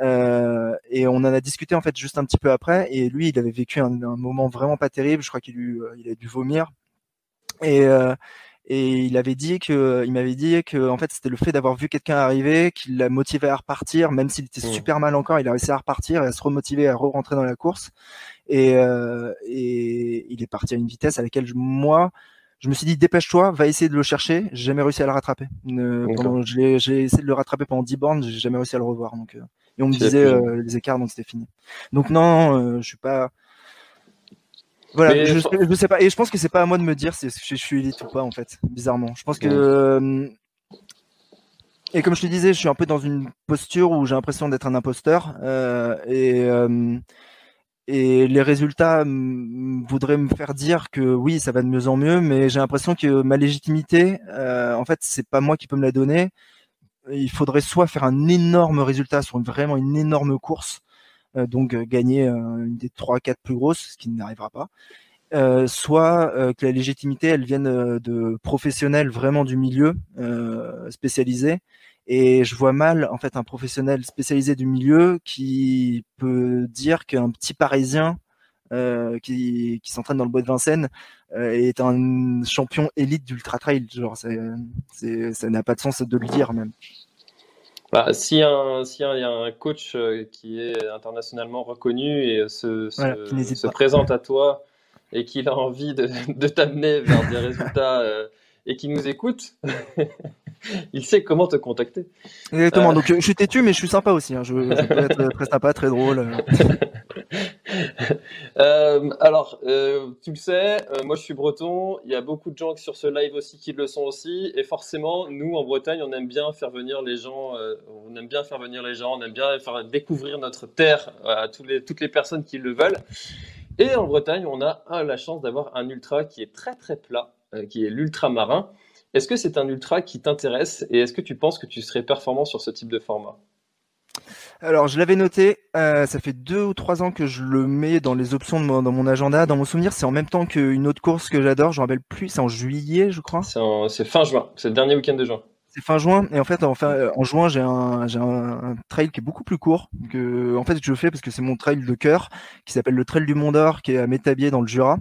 Euh, et on en a discuté en fait juste un petit peu après. Et lui, il avait vécu un, moment vraiment pas terrible. Je crois qu'il euh, il a dû vomir. Et, euh, et il avait dit que, il m'avait dit que en fait c'était le fait d'avoir vu quelqu'un arriver qui l'a motivé à repartir, même s'il était mmh. super mal encore, il a réussi à repartir et à se remotiver à re-rentrer dans la course. Et, euh, et il est parti à une vitesse à laquelle moi, je me suis dit dépêche-toi, va essayer de le chercher. J'ai jamais réussi à le rattraper. j'ai essayé de le rattraper pendant 10 bornes, j'ai jamais réussi à le revoir. Donc, euh, et on me disait euh, les écarts, donc c'était fini. Donc non, euh, je suis pas. Voilà, je, je, sais pas. Et je pense que c'est pas à moi de me dire si je, suis élite ou pas en fait. Bizarrement, je pense que. Et comme je te disais, je suis un peu dans une posture où j'ai l'impression d'être un imposteur. et et les résultats voudraient me faire dire que oui, ça va de mieux en mieux, mais j'ai l'impression que ma légitimité, euh, en fait, c'est pas moi qui peux me la donner. Il faudrait soit faire un énorme résultat sur vraiment une énorme course, euh, donc euh, gagner une des trois, quatre plus grosses, ce qui n'arrivera pas. soit que la légitimité elle vienne de professionnels vraiment du milieu spécialisés et je vois mal en fait un professionnel spécialisé du milieu qui peut dire qu'un petit Parisien euh, qui, qui s'entraîne dans le bois de Vincennes euh, est un champion élite d'ultra trail. Genre, ça n'a pas de sens de le dire même. Bah, si un, si un, y a un coach euh, qui est internationalement reconnu et se, se, présente à toi et qu'il a envie de, de t'amener vers des résultats euh, et qui nous écoute, il sait comment te contacter. Exactement. Euh, Donc je suis têtu, mais je suis sympa aussi. Hein. Je, peux être très sympa, très drôle. euh, alors, euh, tu le sais, euh, moi je suis breton. Il y a beaucoup de gens sur ce live aussi qui le sont aussi, et forcément, nous en Bretagne, on aime bien faire venir les gens. on aime bien faire venir les gens. On aime bien faire découvrir notre terre à tous les, toutes les personnes qui le veulent. Et en Bretagne, on a la chance d'avoir un ultra qui est très très plat, qui est l'ultramarin. Est-ce que c'est un ultra qui t'intéresse et est-ce que tu penses que tu serais performant sur ce type de format? Alors, je l'avais noté, euh, ça fait deux ou trois ans que je le mets dans les options de dans mon agenda. Dans mon souvenir, c'est en même temps qu'une autre course que j'adore, je me rappelle plus, c'est en juillet, je crois. C'est fin juin, c'est le dernier week-end de juin fin juin. Et en fait, en, en juin, j'ai un, j'ai un, trail qui est beaucoup plus court que, en fait, je fais parce que c'est mon trail de cœur qui s'appelle le Trail du Mont d'Or, qui est à Métabier dans le Jura.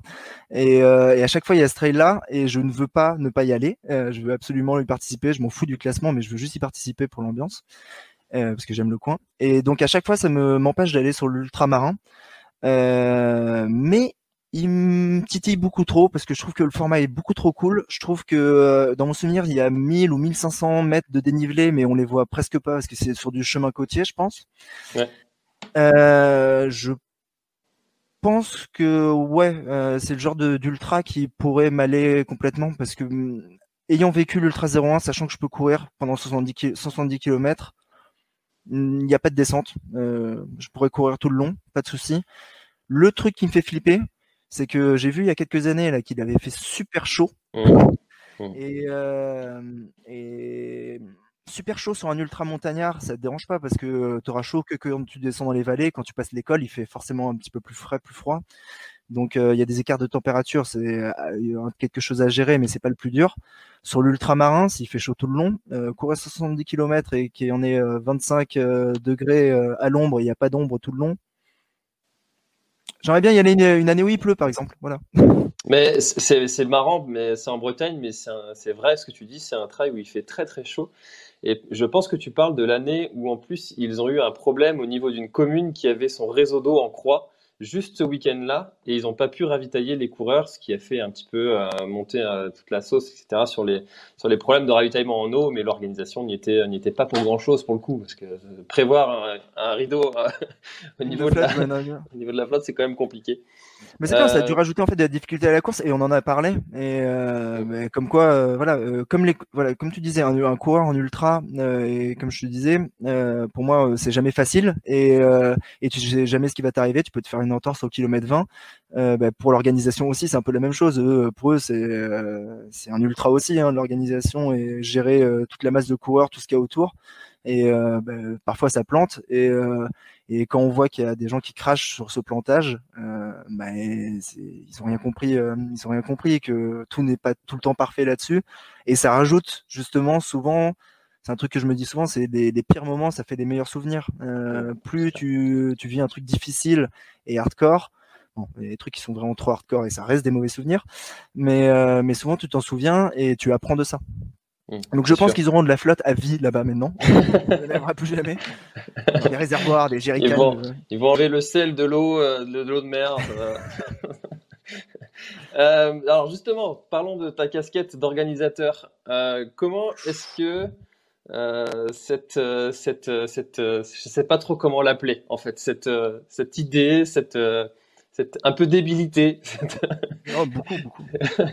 Et, euh, et, à chaque fois, il y a ce trail-là et je ne veux pas ne pas y aller. Euh, je veux absolument y participer. Je m'en fous du classement, mais je veux juste y participer pour l'ambiance. Euh, parce que j'aime le coin. Et donc à chaque fois, ça me m'empêche d'aller sur l'ultramarin. Euh, mais il me titille beaucoup trop parce que je trouve que le format est beaucoup trop cool. Je trouve que euh, dans mon souvenir, il y a 1000 ou 1500 mètres de dénivelé, mais on les voit presque pas parce que c'est sur du chemin côtier, je pense. Ouais. Euh, je pense que ouais, euh, c'est le genre d'ultra qui pourrait m'aller complètement parce que mm, ayant vécu l'ultra 01, sachant que je peux courir pendant 70, 70 km, Il n'y a pas de descente. je pourrais courir tout le long, pas de souci. Le truc qui me fait flipper, c'est que j'ai vu il y a quelques années là qu'il avait fait super chaud. Mmh. Mmh. Et, et super chaud sur un ultra montagnard, ça te dérange pas parce que tu auras chaud que quand tu descends dans les vallées. Quand tu passes l'école, il fait forcément un petit peu plus frais, plus froid. Donc il y a des écarts de température, c'est quelque chose à gérer, mais c'est pas le plus dur. Sur l'ultramarin, s'il fait chaud tout le long, euh, courir 70 km et qu'il y en ait 25 degrés à l'ombre, il n'y a pas d'ombre tout le long. J'aimerais bien y aller une, année où il pleut, par exemple. Voilà. Mais c'est marrant, mais c'est en Bretagne, mais c'est vrai ce que tu dis, c'est un trail où il fait très très chaud. Et je pense que tu parles de l'année où en plus ils ont eu un problème au niveau d'une commune qui avait son réseau d'eau en croix juste ce week-end-là et ils n'ont pas pu ravitailler les coureurs, ce qui a fait un petit peu euh, monter euh, toute la sauce, etc. sur les, sur les problèmes de ravitaillement en eau, mais l'organisation n'y était, était pas pour grand-chose pour le coup, parce que prévoir un, rideau au, niveau de la, au niveau de la flotte, c'est quand même compliqué. Mais c'est clair, ça a dû euh, rajouter en fait de la difficulté à la course et on en a parlé. Et euh, comme quoi, euh, voilà, comme les, voilà, comme tu disais, un, coureur en ultra et comme je te disais, pour moi, c'est jamais facile et et tu sais jamais ce qui va t'arriver. Tu peux te faire une entorse au kilomètre 20. Bah, pour l'organisation aussi, c'est un peu la même chose. pour eux, c'est c'est un ultra aussi, hein, l'organisation et gérer toute la masse de coureurs, tout ce qu'il y a autour. Et bah, parfois ça plante et et quand on voit qu'il y a des gens qui crachent sur ce plantage, euh, bah, ils ont rien compris. Euh, ils ont rien compris que tout n'est pas tout le temps parfait là-dessus. Et ça rajoute justement souvent. C'est un truc que je me dis souvent, c'est des, des, pires moments, ça fait des meilleurs souvenirs. Euh, plus tu, tu vis un truc difficile et hardcore, bon, il y a des trucs qui sont vraiment trop hardcore et ça reste des mauvais souvenirs, mais, euh, mais souvent tu t'en souviens et tu apprends de ça. Mmh, Donc je pense qu'ils auront de la flotte à vie là-bas maintenant. Il n'y plus jamais. Des réservoirs, des jerrycans. Ils vont, ils vont enlever le sel de l'eau, euh, de l'eau de mer. euh, alors justement, parlons de ta casquette d'organisateur. Euh, comment est-ce que euh, cette, euh, cette, euh, cette, je sais pas trop comment l'appeler en fait, cette, cette idée, cette, cette un peu débilité. oh, beaucoup, beaucoup.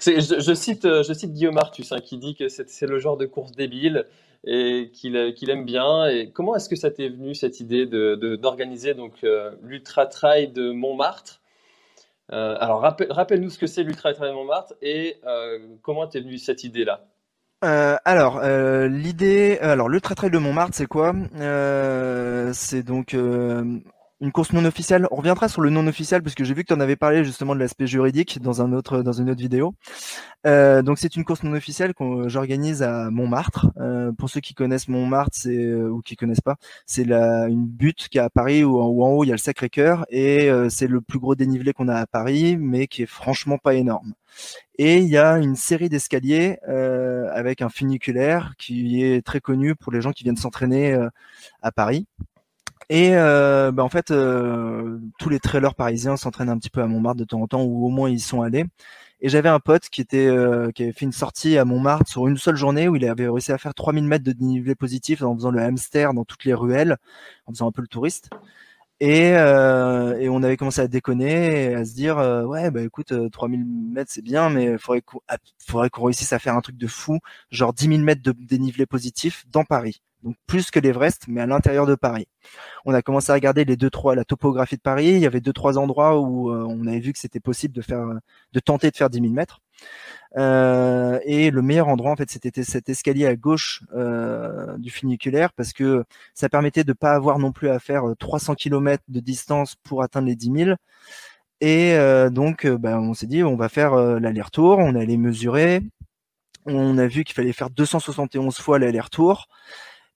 Je, cite, euh, je cite Guillaume Artus hein, qui dit que c'est le genre de course débile et qu'il aime bien. Et comment est-ce que ça t'est venu cette idée d'organiser de, donc euh, l'ultra trail de Montmartre? Euh, Alors rappelle-nous ce que c'est l'ultra trail de Montmartre et comment t'es venu cette idée là alors l'idée, alors le trail de Montmartre, c'est quoi? C'est donc une course non officielle. On reviendra sur le non officiel parce que j'ai vu que tu en avais parlé justement de l'aspect juridique dans un autre dans une autre vidéo. Euh, donc c'est une course non officielle que j'organise à Montmartre. Euh, pour ceux qui connaissent Montmartre, euh, ou qui connaissent pas, c'est la une butte qui est à Paris où, en haut il y a le Sacré-Cœur et c'est le plus gros dénivelé qu'on a à Paris, mais qui est franchement pas énorme. Et il y a une série d'escaliers avec un funiculaire qui est très connu pour les gens qui viennent s'entraîner à Paris. Et euh, bah, en fait, euh, tous les trailers parisiens s'entraînent un petit peu à Montmartre de temps en temps, ou au moins ils sont allés. Et j'avais un pote qui était euh, qui avait fait une sortie à Montmartre sur une seule journée où il avait réussi à faire 3000 mètres de dénivelé positif en faisant le hamster dans toutes les ruelles, en faisant un peu le touriste. Et, euh, et on avait commencé à déconner et à se dire ouais bah écoute 3000 mètres c'est bien mais faudrait qu'on faudrait qu'on réussisse à faire un truc de fou genre 10 000 mètres de dénivelé positif dans Paris donc plus que l'Everest, mais à l'intérieur de Paris. On a commencé à regarder les deux trois la topographie de Paris. Il y avait deux trois endroits où euh, on avait vu que c'était possible de faire, de tenter de faire 10 000 mètres. Euh, et le meilleur endroit en fait c'était cet escalier à gauche euh, du funiculaire parce que ça permettait de pas avoir non plus à faire 300 km de distance pour atteindre les 10 000 et donc ben, on s'est dit on va faire l'aller-retour on allait mesurer on a vu qu'il fallait faire 271 fois l'aller-retour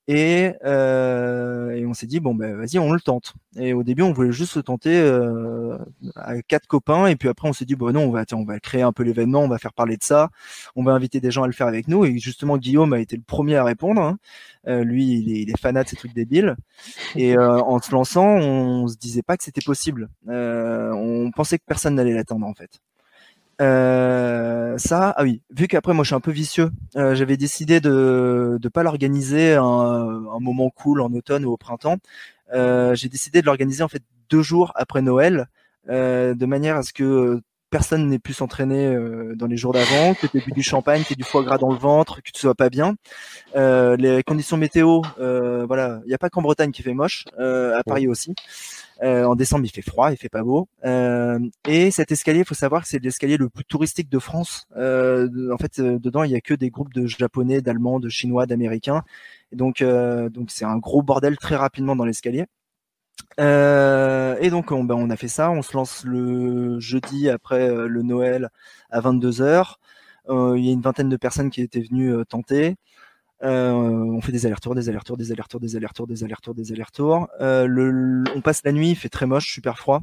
et, euh, et on s'est dit bon ben vas-y on le tente. Et au début on voulait juste se tenter euh, à quatre copains et puis après on s'est dit bon non on va on va créer un peu l'événement, on va faire parler de ça, on va inviter des gens à le faire avec nous et justement Guillaume a été le premier à répondre. Hein. Euh, lui il est, il est fanat de ces trucs débiles et euh, en se lançant on se disait pas que c'était possible. Euh, on pensait que personne n'allait l'attendre en fait. Euh, ça, ah oui, vu qu'après moi je suis un peu vicieux, euh, j'avais décidé de ne pas l'organiser un, un, moment cool en automne ou au printemps. Euh, j'ai décidé de l'organiser en fait deux jours après Noël, de manière à ce que personne n'ait pu s'entraîner dans les jours d'avant, que tu aies du champagne, que tu du foie gras dans le ventre, que tu sois pas bien. les conditions météo, voilà, il n'y a pas qu'en Bretagne qui fait moche, à Paris aussi. Euh, en décembre, il fait froid, il fait pas beau. Euh, et cet escalier, il faut savoir que c'est l'escalier le plus touristique de France. Euh, en fait, dedans, il y a que des groupes de Japonais, d'Allemands, de Chinois, d'Américains. Donc, donc c'est un gros bordel très rapidement dans l'escalier. Et donc on, ben, on a fait ça, on se lance le jeudi après le Noël à 22h. il y a une vingtaine de personnes qui étaient venues tenter. Euh, on fait des allers-retours, des allers-retours, des allers-retours, des allers-retours, des allers-retours, des allers-retours. Euh, on passe la nuit, il fait très moche, super froid.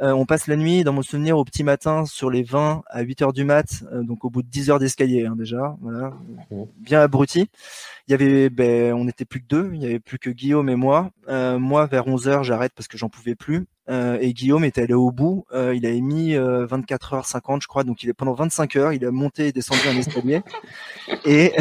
Euh, on passe la nuit, dans mon souvenir, au petit matin, sur les 20 à 8 heures du mat, euh, donc au bout de 10 heures d'escalier hein, déjà, voilà, bien abruti. Il y avait, ben, on n'était plus que deux, il y avait plus que Guillaume et moi. Euh, moi, vers 11 heures, j'arrête parce que j'en pouvais plus. et Guillaume était allé au bout. il avait mis 24 heures 50, je crois, donc il est pendant 25 heures, il a monté et descendu un escalier. et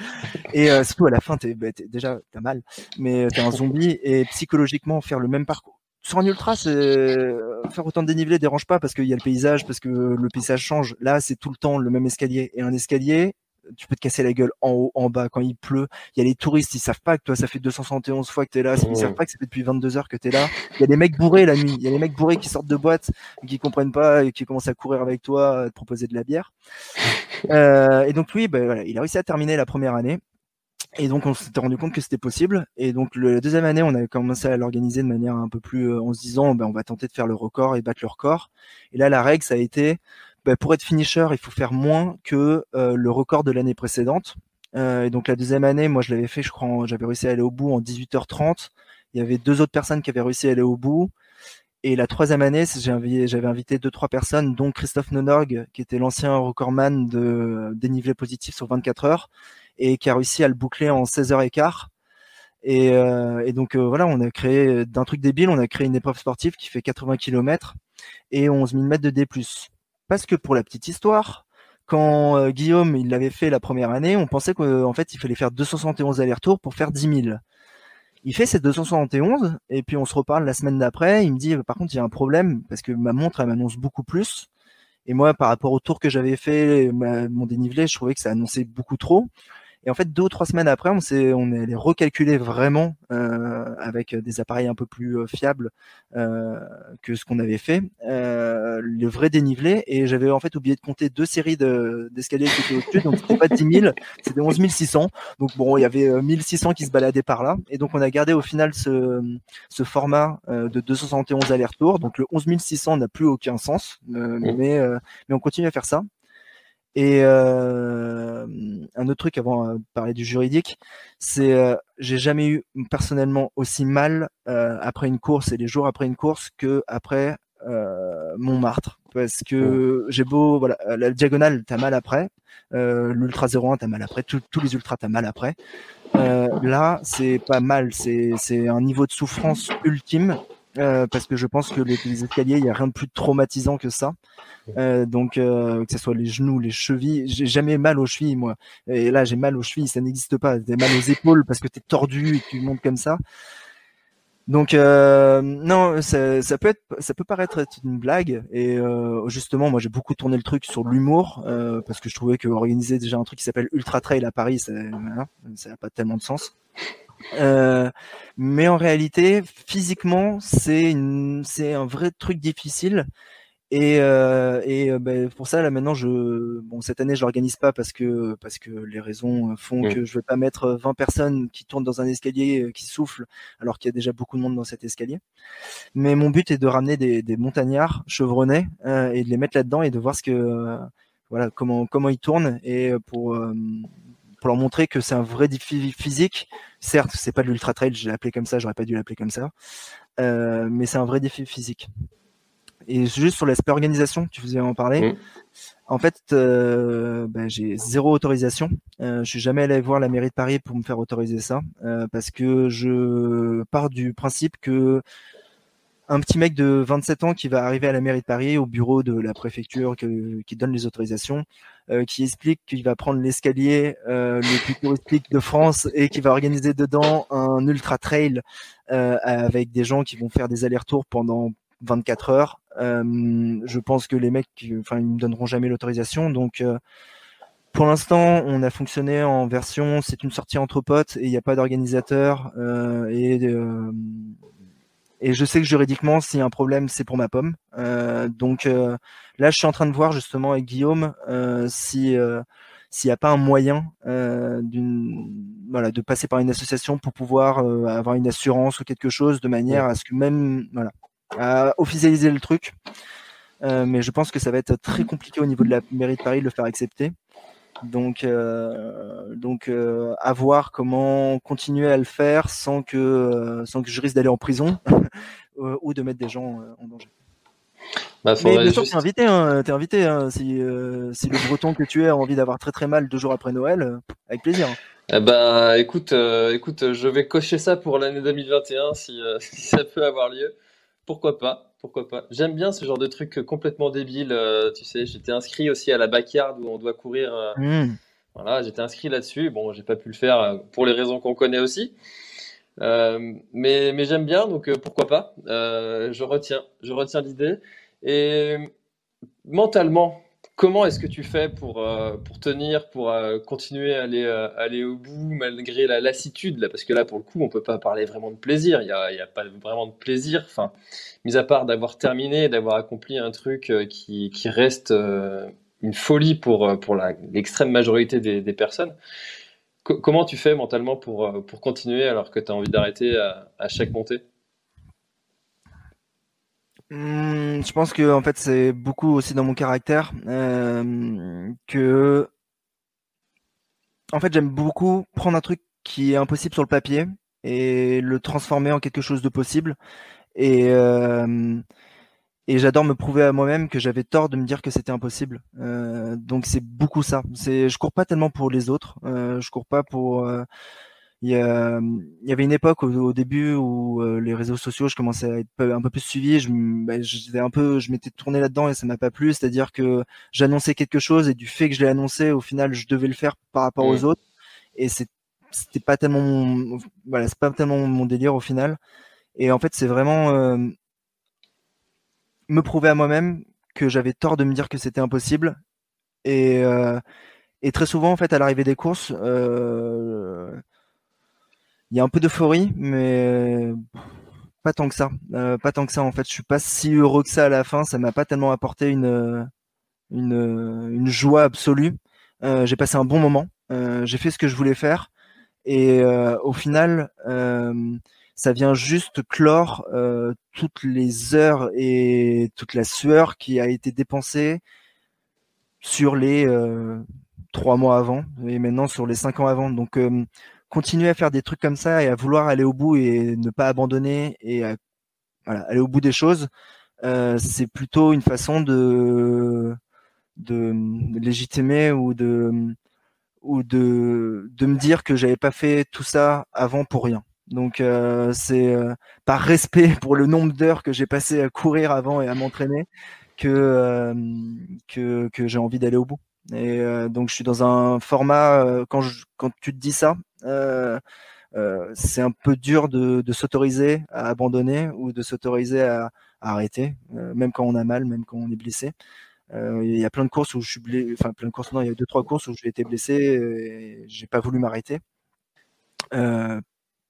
et surtout à la fin, t'es, ben, déjà t'as mal, mais t'es un zombie et psychologiquement faire le même parcours sur un ultra, c'est euh, faire autant de dénivelé dérange pas parce qu'il y a le paysage, parce que le paysage change. Là, c'est tout le temps le même escalier et un escalier. Tu peux te casser la gueule en haut, en bas, quand il pleut. Il y a les touristes, ils savent pas que toi, ça fait 271 fois que t'es là. Ils savent pas que c'est depuis 22 heures que t'es là. Il y a des mecs bourrés la nuit. Il y a des mecs bourrés qui sortent de boîte, qui comprennent pas et qui commencent à courir avec toi, à te proposer de la bière. Euh, et donc lui, ben, voilà, il a réussi à terminer la première année. Et donc on s'était rendu compte que c'était possible. Et donc la deuxième année, on a commencé à l'organiser de manière un peu plus euh, en se disant, ben, on va tenter de faire le record et battre le record. Et là, la règle, ça a été, ben, pour être finisher, il faut faire moins que euh, le record de l'année précédente. Euh, et donc la deuxième année, moi je l'avais fait, je crois, j'avais réussi à aller au bout en 18h30. Il y avait deux autres personnes qui avaient réussi à aller au bout. Et la troisième année, j'avais invité deux trois personnes, dont Christophe Nonorg, qui était l'ancien recordman de dénivelé positif sur 24 heures, et qui a réussi à le boucler en 16h15. Et, euh, et donc euh, voilà, on a créé d'un truc débile, on a créé une épreuve sportive qui fait 80 km et 11 000 mètres de D+. Parce que pour la petite histoire, quand euh, Guillaume il l'avait fait la première année, on pensait qu'en fait il fallait faire 271 allers-retours pour faire 10 000. Il fait ses 271 et puis on se reparle la semaine d'après. Il me dit par contre il y a un problème parce que ma montre elle m'annonce beaucoup plus et moi par rapport au tour que j'avais fait, mon dénivelé, je trouvais que ça annonçait beaucoup trop. Et en fait, deux ou trois semaines après, on s'est, on est allé recalculer vraiment euh, avec des appareils un peu plus euh, fiables euh, que ce qu'on avait fait, le vrai dénivelé. Et j'avais en fait oublié de compter deux séries de, d'escaliers qui étaient au-dessus. Donc c'était pas 10 000, c'était 11 600. Donc bon, il y avait 1600 qui se baladaient par là. Et donc on a gardé au final ce, ce format de 271 allers-retours. Donc le 11 600 n'a plus aucun sens, mmh. mais mais on continue à faire ça. Et euh, un autre truc avant de parler du juridique, c'est euh, j'ai jamais eu personnellement aussi mal euh, après une course et les jours après une course que après euh, Montmartre, parce que j'ai beau voilà la diagonale t'as mal après, euh, l'ultra 01 t'as mal après, tous les ultras t'as mal après. là c'est pas mal, c'est c'est un niveau de souffrance ultime euh, parce que je pense que les, escaliers, il y a rien de plus traumatisant que ça. Euh, donc euh, que ce soit les genoux, les chevilles, j'ai jamais mal aux chevilles moi. Et là j'ai mal aux chevilles, ça n'existe pas. J'ai mal aux épaules parce que t'es tordu et que tu montes comme ça. Donc non, ça, ça, peut être, ça peut paraître être une blague. Et justement, moi j'ai beaucoup tourné le truc sur l'humour parce que je trouvais que organiser déjà un truc qui s'appelle Ultra Trail à Paris, ça n'a pas tellement de sens. Euh, mais en réalité, physiquement, c'est un vrai truc difficile. Et, euh, et euh, ben, pour ça, là maintenant, je, bon, cette année, je l'organise pas parce que parce que les raisons font mmh. que je vais pas mettre 20 personnes qui tournent dans un escalier qui soufflent, alors qu'il y a déjà beaucoup de monde dans cet escalier. Mais mon but est de ramener des, des montagnards chevronnés et de les mettre là-dedans et de voir ce que voilà comment comment ils tournent et pour pour leur montrer que c'est un vrai défi physique. Certes, c'est pas de l'ultra trail, je l'ai appelé comme ça, j'aurais pas dû l'appeler comme ça, euh, mais c'est un vrai défi physique. Et juste sur l'aspect organisation, tu faisais en parler. En fait, euh, ben, j'ai zéro autorisation. Euh, je suis jamais allé voir la mairie de Paris pour me faire autoriser ça, euh, parce que je pars du principe que un petit mec de 27 ans qui va arriver à la mairie de Paris, au bureau de la préfecture qui donne les autorisations, euh, qui explique qu'il va prendre l'escalier euh, le plus touristique de France et qui va organiser dedans un ultra trail euh, avec des gens qui vont faire des allers-retours pendant 24 heures. je pense que les mecs, enfin, ils me donneront jamais l'autorisation. Donc, pour l'instant, on a fonctionné en version, c'est une sortie entre potes et il n'y a pas d'organisateur. et et je sais que juridiquement, s'il y a un problème, c'est pour ma pomme. Euh, donc euh, là, je suis en train de voir justement avec Guillaume euh, si s'il n'y a pas un moyen d'une voilà de passer par une association pour pouvoir avoir une assurance ou quelque chose de manière à ce que même voilà à officialiser le truc. mais je pense que ça va être très compliqué au niveau de la mairie de Paris de le faire accepter. Donc, euh, donc euh, à voir comment continuer à le faire sans que, euh, sans que je risque d'aller en prison ou de mettre des gens en danger. Bah, Mais bien sûr, t'es invité, hein, es invité. Hein, si, si le breton que tu es a envie d'avoir très très mal deux jours après Noël, avec plaisir. Eh bah, écoute, écoute, je vais cocher ça pour l'année 2021 si, si, ça peut avoir lieu. Pourquoi pas pourquoi pas. J'aime bien ce genre de truc complètement débile. Euh, tu sais, j'étais inscrit aussi à la backyard où on doit courir. Euh, hmm. Voilà, j'étais inscrit là-dessus. Bon, j'ai pas pu le faire euh, pour les raisons qu'on connaît aussi. Mais mais j'aime bien, donc pourquoi pas. je retiens, je retiens l'idée. Et mentalement, comment est-ce que tu fais pour, euh, pour tenir, pour euh, continuer à aller, euh, aller au bout malgré la lassitude Parce que là, pour le coup, on peut pas parler vraiment de plaisir. Il n'y a, y a, pas vraiment de plaisir. Enfin, mis à part d'avoir terminé, d'avoir accompli un truc qui, qui reste une folie pour, pour l'extrême majorité des personnes. Comment tu fais mentalement pour, pour continuer alors que tu as envie d'arrêter à, chaque montée? Mmh, je pense que en fait c'est beaucoup aussi dans mon caractère euh, que en fait j'aime beaucoup prendre un truc qui est impossible sur le papier et le transformer en quelque chose de possible. Et euh, et j'adore me prouver à moi-même que j'avais tort de me dire que c'était impossible euh, donc c'est beaucoup ça c'est je cours pas tellement pour les autres je cours pas pour il y, a, il y avait une époque au, début où euh, les réseaux sociaux, je commençais à être un peu plus suivi. Je, bah, un peu, je m'étais tourné là-dedans et ça m'a pas plu. C'est-à-dire que j'annonçais quelque chose et du fait que je l'ai annoncé, au final, je devais le faire par rapport aux mmh. autres. Et c'est, c'était pas tellement, mon, voilà, c'est pas tellement mon délire au final. Et en fait, c'est vraiment euh, me prouver à moi-même que j'avais tort de me dire que c'était impossible. Et, euh, et très souvent, en fait, à l'arrivée des courses. Euh, il y a un peu d'euphorie, mais pas tant que ça. Euh, pas tant que ça en fait. Je suis pas si heureux que ça à la fin. Ça m'a pas tellement apporté une une, une joie absolue. Euh, j'ai passé un bon moment. Euh, j'ai fait ce que je voulais faire et au final, ça vient juste clore toutes les heures et toute la sueur qui a été dépensée sur les trois mois avant et maintenant sur les cinq ans avant. Donc continuer à faire des trucs comme ça et à vouloir aller au bout et ne pas abandonner et à, voilà, aller au bout des choses, euh, c'est plutôt une façon de, de, légitimer ou de ou de, de me dire que j'avais pas fait tout ça avant pour rien. Donc euh, c'est euh, par respect pour le nombre d'heures que j'ai passé à courir avant et à m'entraîner que, euh, que, j'ai envie d'aller au bout. Et donc je suis dans un format quand quand tu te dis ça, c'est un peu dur de, s'autoriser à abandonner ou de s'autoriser à, arrêter, même quand on a mal, même quand on est blessé. Il y a plein de courses où je suis blessé, enfin plein de courses, non, il y a deux trois courses où j'ai été blessé, et j'ai pas voulu m'arrêter.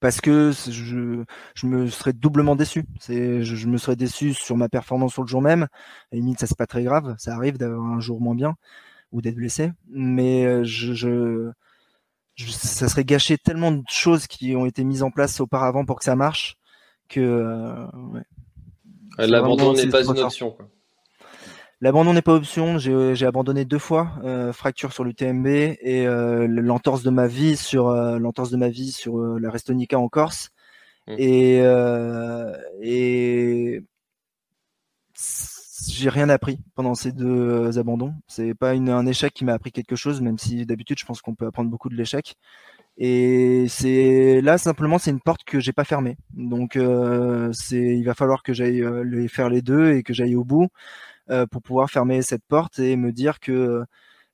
Parce que je, je, me serais doublement déçu. C'est, je, je, me serais déçu sur ma performance sur le jour même. À limite, ça c'est pas très grave, ça arrive d'avoir un jour moins bien ou d'être blessé. Mais euh, je, je, ça serait gâcher tellement de choses qui ont été mises en place auparavant pour que ça marche que euh, ouais. l'abandon n'est pas une option. L'abandon n'est pas option. J'ai abandonné deux fois, euh, fracture sur l'UTMB et euh, l'entorse de ma vie sur euh, l'entorse de ma vie sur euh, la Restonica en Corse. Mmh. Et et j'ai rien appris pendant ces deux euh, abandons. C'est pas une, un échec qui m'a appris quelque chose, même si d'habitude je pense qu'on peut apprendre beaucoup de l'échec. Et c'est là simplement c'est une porte que j'ai pas fermée. Donc euh, c'est il va falloir que j'aille euh, les faire les deux et que j'aille au bout euh, pour pouvoir fermer cette porte et me dire que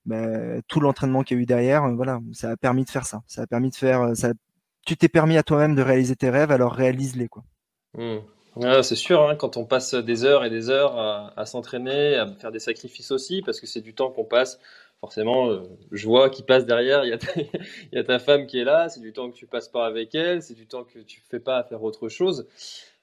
bah, tout l'entraînement qu'il y a eu derrière, voilà, ça a permis de faire ça. Ça a permis de faire ça. Tu t'es permis à toi-même de réaliser tes rêves, alors réalise-les quoi. Mmh. c'est sûr, hein, quand on passe des heures et des heures à, s'entraîner, à faire des sacrifices aussi, parce que c'est du temps qu'on passe. Forcément, euh, je vois qui passe derrière, il y, a ta, il y, a ta, femme qui est là, c'est du temps que tu passes pas avec elle, c'est du temps que tu fais pas à faire autre chose.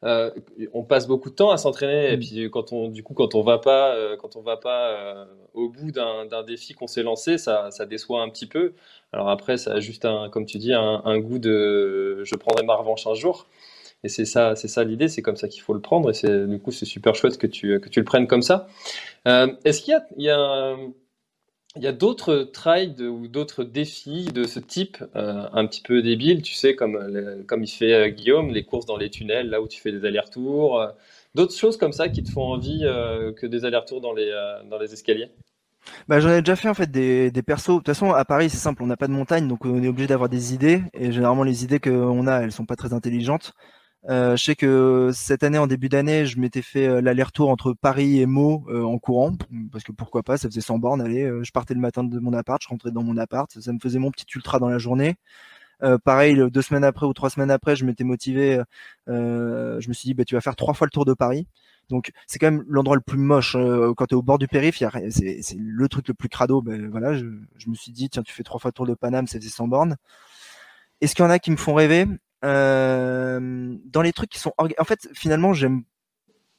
Euh, on passe beaucoup de temps à s'entraîner et mm. puis quand on du coup quand on va pas euh, quand on va pas au bout d'un défi qu'on s'est lancé ça, ça, déçoit un petit peu alors après ça a juste un comme tu dis un, un goût de je prendrai ma revanche un jour et c'est ça, c'est ça l'idée, c'est comme ça qu'il faut le prendre. Et c'est du coup, c'est super chouette que tu que tu le prennes comme ça. Est-ce qu'il y a, il y a, il y a d'autres trails ou d'autres défis de ce type, euh, un petit peu débiles, tu sais, comme comme il fait euh, Guillaume, les courses dans les tunnels, là où tu fais des allers-retours, d'autres choses comme ça qui te font envie que des allers-retours dans les dans les escaliers? Bah, j'en ai déjà fait en fait des, des persos. De toute façon, à Paris, c'est simple, on n'a pas de montagne, donc on est obligé d'avoir des idées. Et généralement, les idées qu'on a, elles sont pas très intelligentes. Euh, je sais que cette année, en début d'année, je m'étais fait euh, l'aller-retour entre Paris et Meaux euh, en courant, parce que pourquoi pas, ça faisait 100 bornes. Allez, je partais le matin de mon appart, je rentrais dans mon appart, ça me faisait mon petit ultra dans la journée. pareil, deux semaines après ou trois semaines après, je m'étais motivé. je me suis dit, bah, tu vas faire trois fois le tour de Paris. Donc c'est quand même l'endroit le plus moche quand tu es au bord du périph. C'est le truc le plus crado. Ben voilà, je, je, me suis dit tiens tu fais trois fois le tour de Paname, ça faisait 100 bornes. Est-ce qu'il y en a qui me font rêver? euh, dans les trucs qui sont en fait finalement j'aime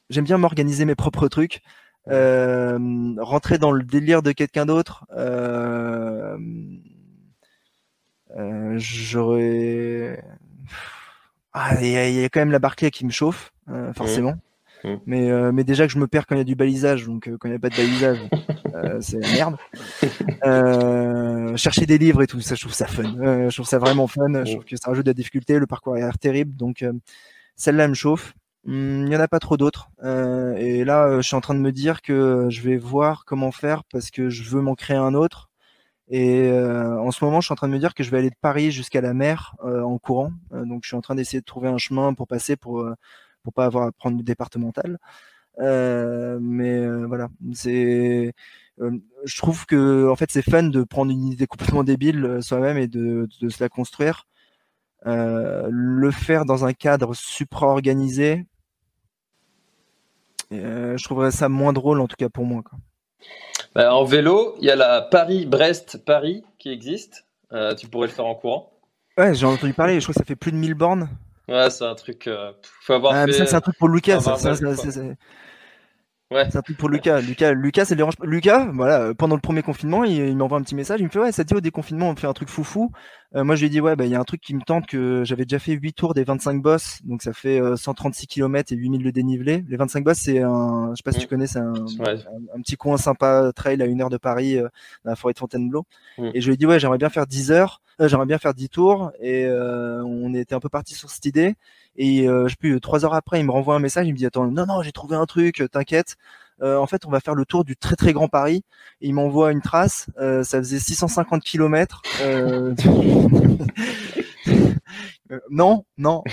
j'aime bien m'organiser mes propres trucs. Euh, rentrer dans le délire de quelqu'un d'autre euh, euh j'aurais ah il y, a quand même la Barclay qui me chauffe euh, forcément. Mmh. Mais, euh, mais déjà que je me perds quand il y a du balisage, donc euh, quand il n'y a pas de balisage, euh, c'est la merde. chercher des livres et tout ça, je trouve ça fun. je trouve ça vraiment fun. Je trouve que ça rajoute de la difficulté. Le parcours l'air terrible, donc celle-là me chauffe. Mmh, il n'y en a pas trop d'autres. et là, je suis en train de me dire que je vais voir comment faire parce que je veux m'en créer un autre. Et en ce moment, je suis en train de me dire que je vais aller de Paris jusqu'à la mer en courant. donc, je suis en train d'essayer de trouver un chemin pour passer pour pour pas avoir à prendre du départemental. Euh, mais euh, voilà, c'est euh, je trouve que en fait c'est fun de prendre une idée complètement débile soi-même et de, de, se la construire. le faire dans un cadre supra-organisé, je trouverais ça moins drôle en tout cas pour moi. Quoi. Bah, en vélo, il y a la Paris-Brest-Paris qui existe. tu pourrais le faire en courant. Ouais, j'ai entendu parler. Je crois que ça fait plus de 1000 bornes. Ouais, c'est un truc. Euh, faut avoir ah, fait... ça, c'est un truc pour Lucas. Ça, ça, Ouais. Truc pour Lucas. Lucas, Lucas, ça dérange pas. Lucas, voilà, euh, pendant le premier confinement, il, m'envoie un petit message. Il me fait ouais, ça dit au déconfinement, on fait un truc foufou. Euh, moi, je lui ai dit ouais, bah il y a un truc qui me tente que j'avais déjà fait 8 tours des 25 boss, donc ça fait 136 km et 8000 de dénivelé. Les 25 boss, c'est un, je sais pas si tu mm. connais, c'est un, un, petit coin sympa, trail à une heure de Paris, dans la forêt de Fontainebleau. Mm. Et je lui ai dit ouais, j'aimerais bien faire 10 heures, j'aimerais bien faire 10 tours, et on était un peu parti sur cette idée. Et euh, je sais plus, trois heures après, il me renvoie un message, il me dit attends, non non, j'ai trouvé un truc, t'inquiète. Euh, en fait, on va faire le tour du très très grand Paris. Et il m'envoie une trace. Euh, ça faisait 650 km. Euh... non, non.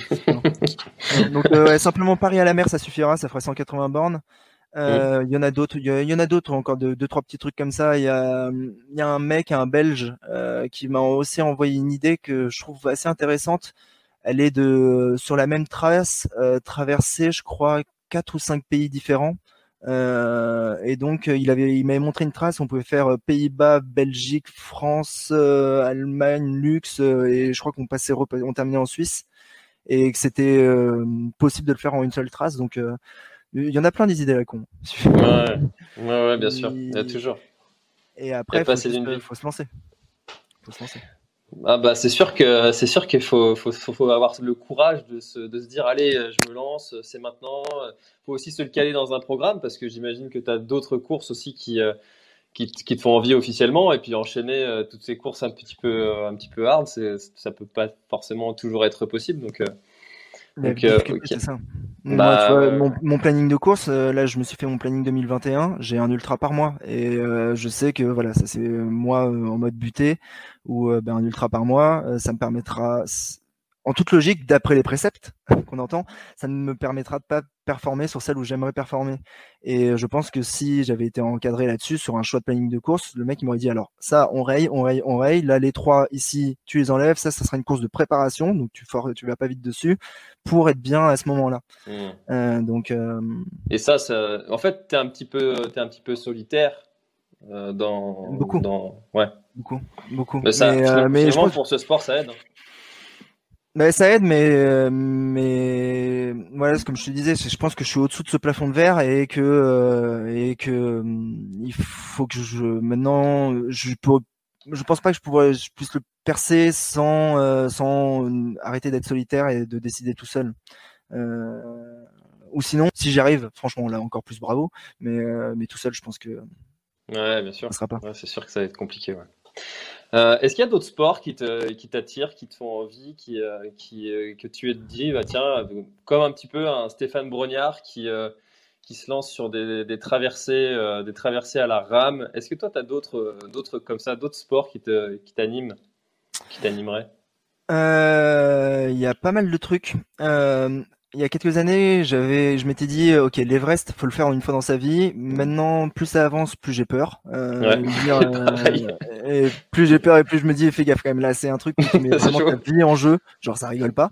Donc simplement Paris à la mer, ça suffira. Ça fera 180 bornes. Il y en a d'autres. Il y, en a d'autres encore, deux, deux, trois petits trucs comme ça. Il y a, y a un mec, un Belge, qui m'a aussi envoyé une idée que je trouve assez intéressante. Elle est de sur la même trace, euh, traversée, je crois, quatre ou cinq pays différents. Euh, et donc il avait, il m'avait montré une trace. On pouvait faire euh, Pays-Bas, Belgique, France, Allemagne, Luxe, et je crois qu'on passait, on terminait en Suisse, et que c'était possible de le faire en une seule trace. Donc il y en a plein des idées là con. Ouais, ouais, ouais, bien sûr. Il y a toujours. Et après, il faut, faut, se lancer. Faut se lancer. Ah bah c'est sûr que c'est sûr qu'il faut, faut, faut, avoir le courage de se, de se dire allez je me lance c'est maintenant faut aussi se le caler dans un programme parce que j'imagine que tu as d'autres courses aussi qui, euh, qui, qui, te font envie officiellement et puis enchaîner euh, toutes ces courses un petit peu un petit peu hard ça peut pas forcément toujours être possible donc euh, donc, euh, ça. Bah, mon, planning de course, euh, là, je me suis fait mon planning 2021. J'ai un ultra par mois et euh, je sais que voilà, ça c'est moi en mode buté ou ben, un ultra par mois. ça me permettra en toute logique, d'après les préceptes qu'on entend, ça ne me permettra de pas performer sur celle où j'aimerais performer. Et je pense que si j'avais été encadré là-dessus, sur un choix de planning de course, le mec il m'aurait dit alors ça, on raye, on raye, on raye. Là, les trois ici, tu les enlèves. Ça, ça sera une course de préparation, donc tu tu vas pas vite dessus pour être bien à ce moment-là. Mmh. Euh, donc. Euh... Et ça, ça, en fait, t'es un petit peu, es un petit peu solitaire. Euh, dans beaucoup dans ouais beaucoup beaucoup mais ça mais, mais je pense... pour ce sport ça aide Ben, ça aide, mais euh, mais voilà, comme je te disais, je pense que je suis au-dessous de ce plafond de verre et que euh, et que hum, il faut que je maintenant je peux je pense pas que je pourrais je puisse le percer sans euh, sans arrêter d'être solitaire et de décider tout seul. ou sinon, si j'y arrive, franchement, là encore plus bravo, mais mais tout seul, je pense que ouais, bien sûr, ça sera pas. Ouais, c'est sûr que ça va être compliqué. Ouais. Euh, est-ce qu'il y a d'autres sports qui t'attirent, qui, te font envie, qui, euh, qui euh, que tu te dis, bah, tiens, comme un petit peu un Stéphane Brognard qui, qui se lance sur des, des traversées, des traversées à la rame. Est-ce que toi, tu as d'autres, d'autres comme ça, d'autres sports qui, qui t'animent, qui t'animeraient? Il y a pas mal de trucs il y a quelques années, j'avais, je m'étais dit, ok, l'Everest, faut le faire une fois dans sa vie. Maintenant, plus ça avance, plus j'ai peur. Euh, et plus j'ai peur et plus je me dis, fais gaffe quand même. Là, c'est un truc qui met vraiment ta vie en jeu. Genre, ça rigole pas.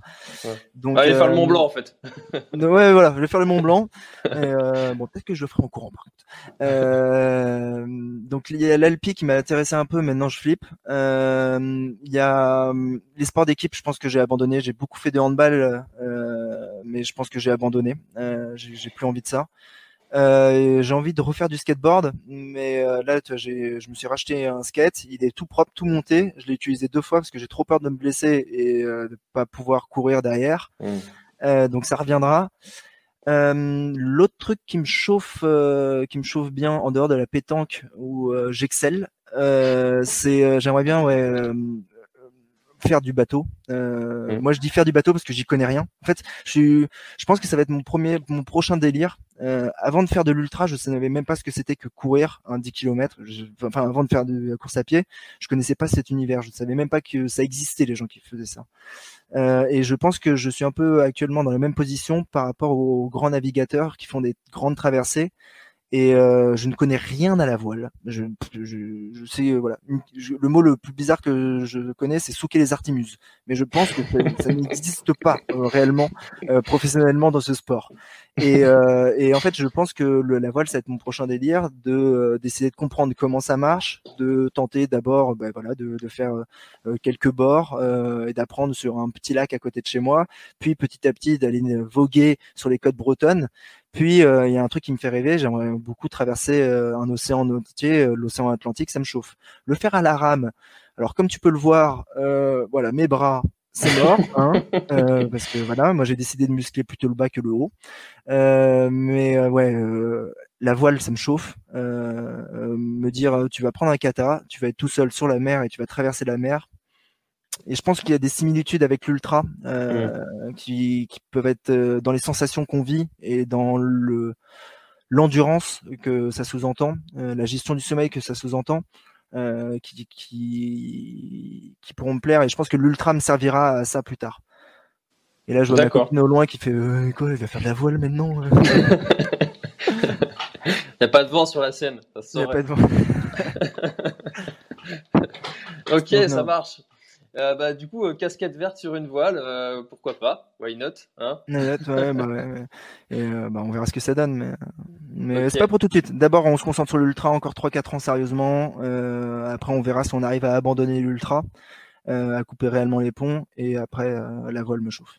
Donc, allez faire le Mont Blanc en fait. ouais, voilà, je vais faire le Mont Blanc. Et, bon, peut-être que je le ferai en courant par contre. donc, il y a l'Alpi qui m'a intéressé un peu. Maintenant, je flippe. Il y a les sports d'équipe. Je pense que j'ai abandonné. J'ai beaucoup fait de handball mais je pense que j'ai abandonné. Euh, j'ai plus envie de ça. Euh, j'ai envie de refaire du skateboard, mais euh, là, je me suis racheté un skate. Il est tout propre, tout monté. Je l'ai utilisé deux fois parce que j'ai trop peur de me blesser et de pas pouvoir courir derrière. Mmh. donc ça reviendra. L'autre truc qui me chauffe, qui me chauffe bien en dehors de la pétanque où j'excelle, c'est j'aimerais bien ouais, faire du bateau. Euh, mmh. Moi, je dis faire du bateau parce que j'y connais rien. En fait, je, je pense que ça va être mon premier, mon prochain délire. Euh, avant de faire de l'ultra, je savais même pas ce que c'était que courir un 10 km. enfin, avant de faire de la course à pied, je connaissais pas cet univers. Je ne savais même pas que ça existait les gens qui faisaient ça. Euh, et je pense que je suis un peu actuellement dans la même position par rapport aux grands navigateurs qui font des grandes traversées et euh, je ne connais rien à la voile. Je, je, je sais euh, voilà, le mot le plus bizarre que je connais, c'est souquer les artimuses. Mais je pense que ça, n'existe pas euh, réellement professionnellement dans ce sport. Et, et, en fait, je pense que la voile, ça va être mon prochain délire, de d'essayer de comprendre comment ça marche, de tenter d'abord, ben voilà, de, de faire quelques bords et d'apprendre sur un petit lac à côté de chez moi, puis petit à petit d'aller voguer sur les côtes bretonnes puis euh, il y a un truc qui me fait rêver, j'aimerais beaucoup traverser euh, un océan entier, euh, l'océan Atlantique, ça me chauffe. Le faire à la rame. Alors comme tu peux le voir, voilà, mes bras, c'est mort, hein, parce que voilà, moi j'ai décidé de muscler plutôt le bas que le haut. mais ouais, la voile, ça me chauffe. me dire, tu vas prendre un kata, tu vas être tout seul sur la mer et tu vas traverser la mer et je pense qu'il y a des similitudes avec l'ultra euh, qui, qui, peuvent être euh, dans les sensations qu'on vit et dans le l'endurance que ça sous-entend, euh, la gestion du sommeil que ça sous-entend, euh, qui, qui, qui pourront me plaire. Et je pense que l'ultra me servira à ça plus tard. Et là, je vois ma copine au loin qui fait quoi Il va faire de la voile maintenant Il n'y a pas de vent sur la scène. Il n'y a pas de vent. ok, ça marche. Euh, bah, du coup, euh, casquette verte sur une voile, euh, pourquoi pas? Why not hein? Ouais, bah, ouais, Et bah, on verra ce que ça donne, mais, mais c'est pas pour tout de suite. D'abord, on se concentre sur l'ultra encore 3-4 ans sérieusement. après, on verra si on arrive à abandonner l'ultra, à couper réellement les ponts, et après, la voile me chauffe.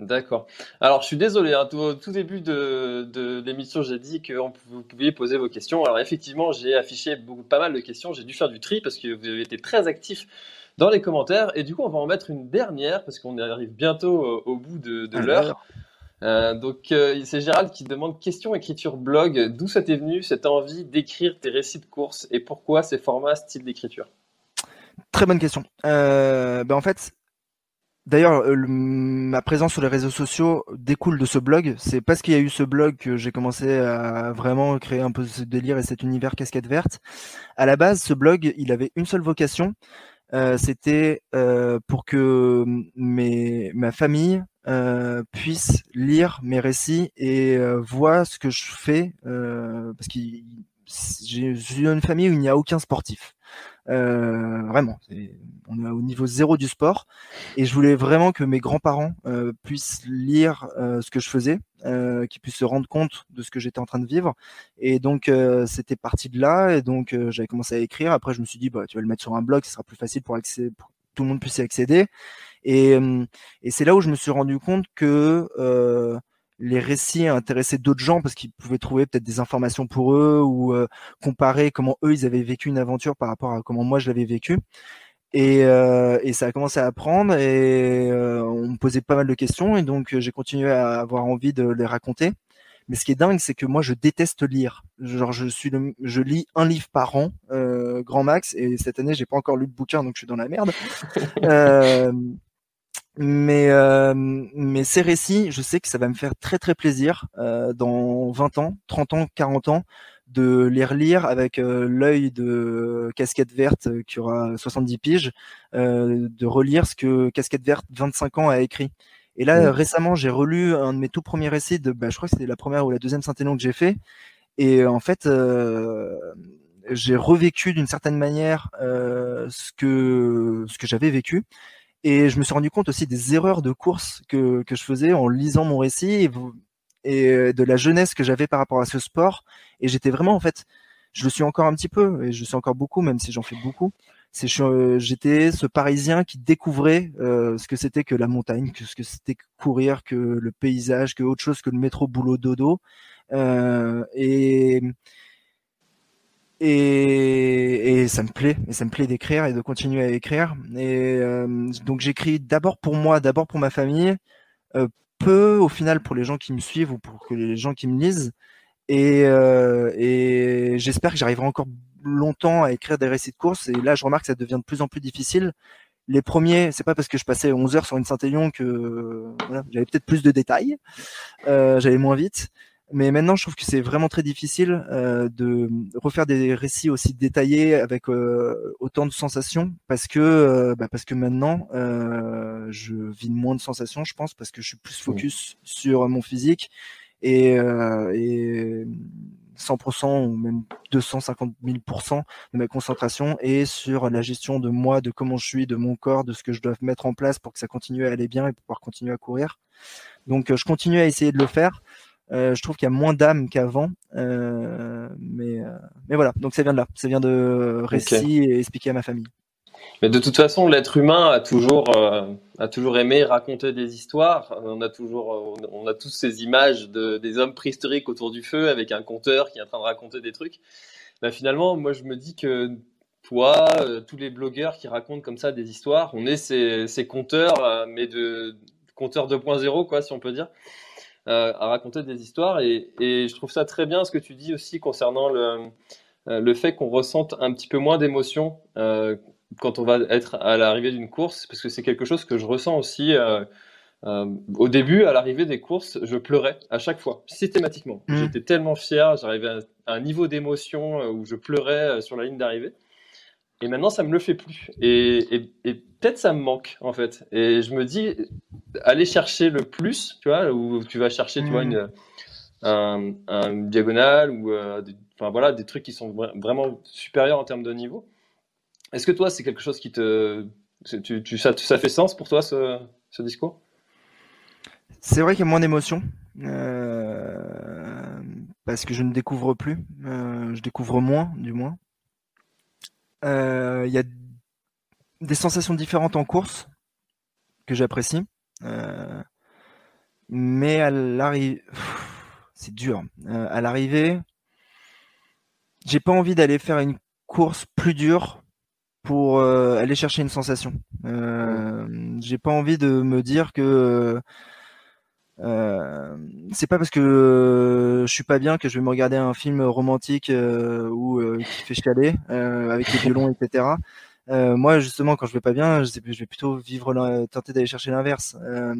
D'accord. Alors, je suis désolé, hein, tout, tout début de, de l'émission, j'ai dit que vous pouviez poser vos questions. Alors, effectivement, j'ai affiché beaucoup, pas mal de questions. J'ai dû faire du tri parce que vous avez été très actifs dans les commentaires. Et du coup, on va en mettre une dernière parce qu'on arrive bientôt euh, au bout de, de l'heure. Euh, donc, euh, c'est Gérald qui demande question écriture blog. D'où ça t'est venu cette envie d'écrire tes récits de course et pourquoi ces formats style d'écriture? Très bonne question. ben en fait, D'ailleurs, ma présence sur les réseaux sociaux découle de ce blog. C'est parce qu'il y a eu ce blog que j'ai commencé à vraiment créer un peu ce délire et cet univers casquette verte. À la base, ce blog, il avait une seule vocation, c'était pour que mes, ma famille puisse lire mes récits et voir ce que je fais, parce que j'ai une famille où il n'y a aucun sportif. Euh, vraiment, on est au niveau zéro du sport. Et je voulais vraiment que mes grands-parents euh, puissent lire euh, ce que je faisais, euh, qu'ils puissent se rendre compte de ce que j'étais en train de vivre. Et donc, euh, c'était parti de là. Et donc, j'avais commencé à écrire. Après, je me suis dit, bah, tu vas le mettre sur un blog, ce sera plus facile pour, accéder, pour que tout le monde puisse y accéder. Et, et c'est là où je me suis rendu compte que les récits intéressaient d'autres gens parce qu'ils pouvaient trouver peut-être des informations pour eux ou euh, comparer comment eux ils avaient vécu une aventure par rapport à comment moi je l'avais vécu. Et, euh, et, ça a commencé à apprendre et euh, on me posait pas mal de questions et donc j'ai continué à avoir envie de les raconter. Mais ce qui est dingue, c'est que moi je déteste lire. Genre je suis, je lis un livre par an, grand max. Et cette année j'ai pas encore lu de bouquin, donc je suis dans la merde. mais euh, mais ces récits, je sais que ça va me faire très très plaisir euh, dans 20 ans, 30 ans, 40 ans de les relire avec euh, l'œil de Casquette Verte euh, qui aura 70 piges, euh, de relire ce que Casquette Verte 25 ans a écrit. Et là récemment, j'ai relu un de mes tout premiers récits de bah, je crois que c'était la première ou la deuxième Saint-Élion que j'ai fait. Et en fait j'ai revécu d'une certaine manière ce que ce que j'avais vécu et je me suis rendu compte aussi des erreurs de course que, que je faisais en lisant mon récit et, euh, de la jeunesse que j'avais par rapport à ce sport. Et j'étais vraiment, en fait, je le suis encore un petit peu, et je suis encore beaucoup, même si j'en fais beaucoup. C'est euh, j'étais ce Parisien qui découvrait euh, ce que c'était que la montagne, que ce que c'était courir, que le paysage, que autre chose que le métro boulot dodo. Et et, ça me plaît, et ça me plaît d'écrire et de continuer à écrire. Et euh, donc j'écris d'abord pour moi, d'abord pour ma famille, euh, peu au final pour les gens qui me suivent ou pour que les gens qui me lisent. Et, euh, j'espère que j'arriverai encore longtemps à écrire des récits de course. Et là, je remarque que ça devient de plus en plus difficile. Les premiers, c'est pas parce que je passais 11 heures sur une Saint-Élion que j'avais peut-être plus de détails, j'allais moins vite. Mais maintenant, je trouve que c'est vraiment très difficile euh, de refaire des récits aussi détaillés avec euh, autant de sensations parce que euh, bah parce que maintenant, euh, je vis moins de sensations, je pense, parce que je suis plus focus sur mon physique et, euh, et 100% ou même 250 000% de ma concentration et sur la gestion de moi, de comment je suis, de mon corps, de ce que je dois mettre en place pour que ça continue à aller bien et pouvoir continuer à courir. Donc, je continue à essayer de le faire. Euh, je trouve qu'il y a moins d'âme qu'avant, euh, mais euh, mais voilà. Donc ça vient de là, ça vient de récits et expliquer à ma famille. Mais de toute façon, l'être humain a toujours a toujours aimé raconter des histoires. On a toujours on a tous ces images de des hommes préhistoriques autour du feu avec un conteur qui est en train de raconter des trucs. Bah, finalement, moi je me dis que toi, tous les blogueurs qui racontent comme ça des histoires, on est ces, ces conteurs, mais de compteurs 2.0 quoi, si on peut dire. Euh, à raconter des histoires. Et, et, je trouve ça très bien ce que tu dis aussi concernant le, euh, le fait qu'on ressente un petit peu moins d'émotions euh, quand on va être à l'arrivée d'une course, parce que c'est quelque chose que je ressens aussi. Euh, au début, à l'arrivée des courses, je pleurais à chaque fois, systématiquement. Mmh. J'étais tellement fier, j'arrivais à, un niveau d'émotion où je pleurais sur la ligne d'arrivée. Et maintenant, ça me le fait plus. Et, et, et peut-être ça me manque, en fait. Et je me dis, aller chercher le plus, tu vois, où tu vas chercher, tu vois, mmh. une, un, un diagonale ou, euh, des, enfin voilà, des trucs qui sont vraiment supérieurs en termes de niveau. Est-ce que toi, c'est quelque chose qui te, tu, tu, ça, ça fait sens pour toi, ce, ce discours? C'est vrai qu'il y a moins d'émotions. Euh, parce que je ne découvre plus, euh, je découvre moins, du moins. Euh, il y a des sensations différentes en course que j'apprécie. Euh, mais à l'arrivée, c'est dur. Euh, à l'arrivée, j'ai pas envie d'aller faire une course plus dure pour euh, aller chercher une sensation. Euh, j'ai pas envie de me dire que euh, c'est pas parce que je suis pas bien que je vais me regarder un film romantique ou qui fait chialer avec les violons, etc. Euh, moi, justement, quand je vais pas bien, je, vais plutôt vivre, tenter d'aller chercher l'inverse. Euh,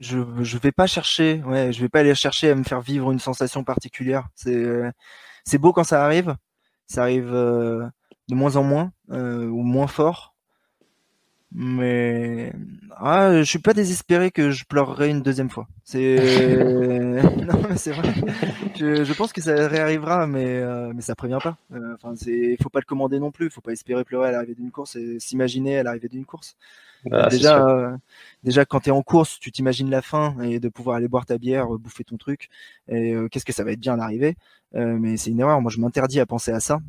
je je vais pas chercher, ouais, je vais pas aller chercher à me faire vivre une sensation particulière. C'est c'est beau quand ça arrive, ça arrive euh, de moins en moins ou moins fort. Mais ah, je suis pas désespéré que je pleurerai une deuxième fois. C'est non, mais c'est vrai. Je, je, pense que ça réarrivera, mais euh, mais ça prévient pas. Euh, enfin, c'est faut pas le commander non plus. Faut pas espérer pleurer à l'arrivée d'une course et s'imaginer à l'arrivée d'une course. Ah, déjà, euh, déjà quand tu es en course, tu t'imagines la fin et de pouvoir aller boire ta bière, bouffer ton truc. Et qu'est-ce que ça va être bien à l'arrivée? mais c'est une erreur. Moi, je m'interdis à penser à ça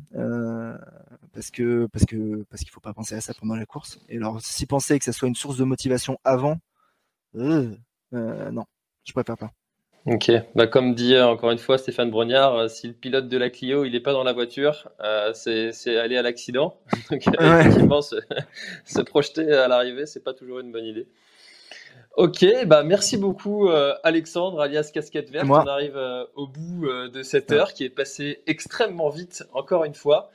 parce que parce que parce qu'il faut pas penser à ça pendant la course. Et alors, si penser que ça soit une source de motivation avant, euh, euh, non, je préfère pas. Ok, bah comme dit euh, encore une fois Stéphane Brognard, si le pilote de la Clio il n'est pas dans la voiture, c'est aller à l'accident. Donc effectivement, se, se, projeter à l'arrivée, c'est pas toujours une bonne idée. Ok, bah merci beaucoup Alexandre, alias Casquette Verte. On arrive au bout de cette heure qui est passée extrêmement vite, encore une fois.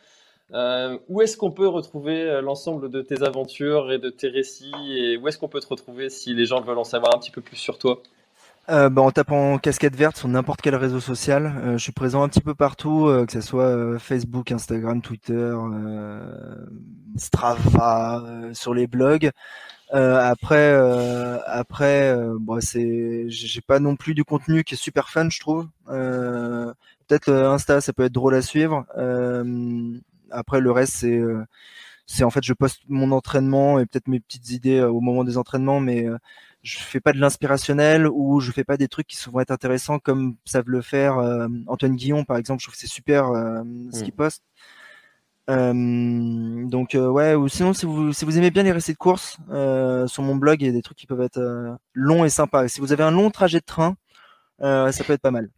Euh, où est-ce qu'on peut retrouver euh, l'ensemble de tes aventures et de tes récits et où est-ce qu'on peut te retrouver si les gens veulent en savoir un petit peu plus sur toi? Euh, bah, en tapant casquette verte sur n'importe quel réseau social. je suis présent un petit peu partout, que ce soit Facebook, Instagram, Twitter, Strava, sur les blogs. après, après, bon, c'est, j'ai pas non plus du contenu qui est super fun, je trouve. Peut-être Insta, ça peut être drôle à suivre. Après, le reste, c'est euh, c'est en fait je poste mon entraînement et peut-être mes petites idées euh, au moment des entraînements, mais euh, je fais pas de l'inspirationnel ou je fais pas des trucs qui vont être intéressants comme savent le faire Antoine Guillon par exemple. Je trouve que c'est super ce qu'il mmh. poste. donc ouais, ou sinon si vous si vous aimez bien les récits de course, sur mon blog il y a des trucs qui peuvent être longs et sympas. Si vous avez un long trajet de train, ça peut être pas mal.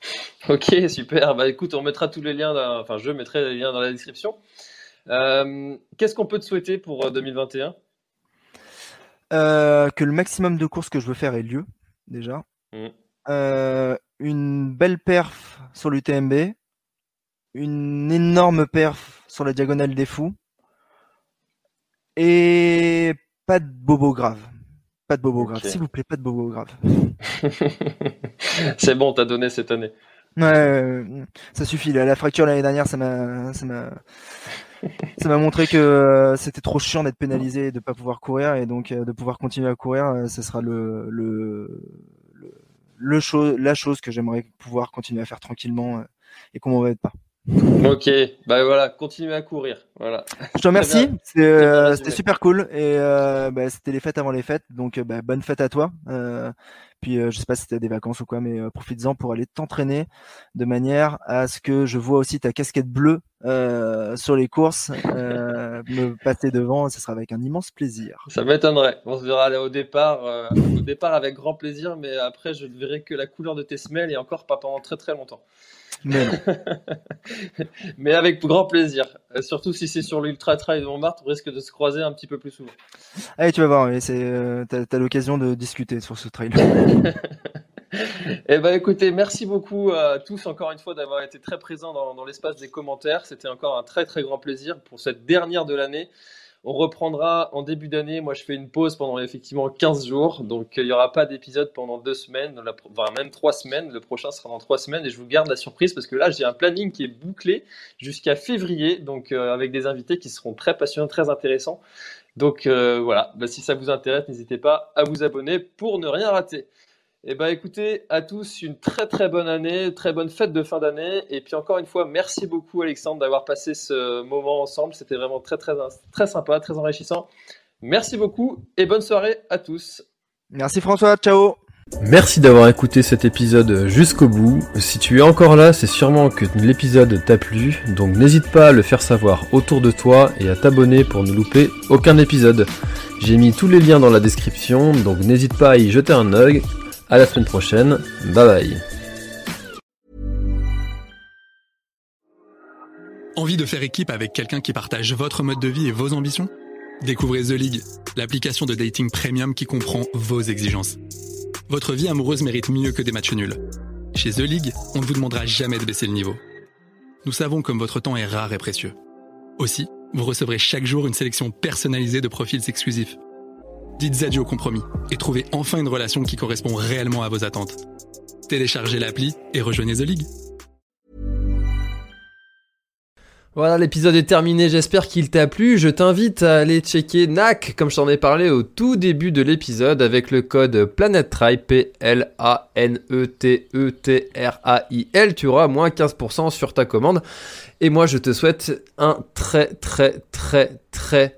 Ok, super. Bah écoute, on mettra tous les liens, enfin je mettrai les liens dans la description. Euh, qu'est-ce qu'on peut te souhaiter pour 2021 euh, euh, Que le maximum de courses que je veux faire ait lieu, déjà. Mm. une belle perf sur l'UTMB. Une énorme perf sur la diagonale des fous. Et pas de bobo grave. Pas de bobo grave. S'il vous plaît, pas de bobo grave. C'est bon, t'as donné cette année. Ouais, ça suffit. La, fracture l'année dernière, ça m'a, ça m'a, ça m'a montré que euh, c'était trop chiant d'être pénalisé et de pas pouvoir courir, et donc euh, de pouvoir continuer à courir, euh, ce sera le, le, le, la chose que j'aimerais pouvoir continuer à faire tranquillement et qu'on m'en va pas. Ok, bah voilà, continuez à courir. Voilà. Je te remercie, c'était super cool et bah, c'était les fêtes avant les fêtes, donc bah, bonne fête à toi. Puis euh, je sais pas si tu as des vacances ou quoi, mais euh, profites-en pour aller t'entraîner de manière à ce que je vois aussi ta casquette bleue euh, sur les courses me passer devant. Ce sera avec un immense plaisir. Ça m'étonnerait. On se verra au départ, au départ avec grand plaisir, mais après je ne verrai que la couleur de tes semelles et encore pas pendant très très longtemps. Mais, avec grand plaisir. Euh, surtout si c'est sur l'Ultra Trail de Montmartre, on risque de se croiser un petit peu plus souvent. Allez, tu vas voir, c'est, euh, as, l'occasion de discuter sur ce trail. eh ben, écoutez, merci beaucoup à tous encore une fois d'avoir été très présents dans, dans l'espace des commentaires. C'était encore un très très grand plaisir pour cette dernière de l'année. On reprendra en début d'année. Moi, je fais une pause pendant effectivement 15 jours. Donc, il n'y aura pas d'épisode pendant deux semaines, enfin, même trois semaines. Le prochain sera dans trois semaines. Et je vous garde la surprise parce que là, j'ai un planning qui est bouclé jusqu'à février. Donc, euh, avec des invités qui seront très passionnants, très intéressants. Donc, euh, voilà. Bah, si ça vous intéresse, n'hésitez pas à vous abonner pour ne rien rater. Eh bien, écoutez, à tous, une très très bonne année, très bonne fête de fin d'année. Et puis encore une fois, merci beaucoup Alexandre d'avoir passé ce moment ensemble. C'était vraiment très très très sympa, très enrichissant. Merci beaucoup et bonne soirée à tous. Merci François, ciao Merci d'avoir écouté cet épisode jusqu'au bout. Si tu es encore là, c'est sûrement que l'épisode t'a plu, donc n'hésite pas à le faire savoir autour de toi et à t'abonner pour ne louper aucun épisode. J'ai mis tous les liens dans la description, donc n'hésite pas à y jeter un œil. À la semaine prochaine. Bye bye. Envie de faire équipe avec quelqu'un qui partage votre mode de vie et vos ambitions? Découvrez The League, l'application de dating premium qui comprend vos exigences. Votre vie amoureuse mérite mieux que des matchs nuls. Chez The League, on ne vous demandera jamais de baisser le niveau. Nous savons comme votre temps est rare et précieux. Aussi, vous recevrez chaque jour une sélection personnalisée de profils exclusifs Dites adieu au compromis et trouvez enfin une relation qui correspond réellement à vos attentes. Téléchargez l'appli et rejoignez The League. Voilà, l'épisode est terminé, j'espère qu'il t'a plu. Je t'invite à aller checker NAC, comme je t'en ai parlé au tout début de l'épisode, avec le code PlanetTrail, P-L-A-N-E-T-E-T-R-A-I-L. Tu auras moins 15% sur ta commande. Et moi, je te souhaite un très, très, très, très,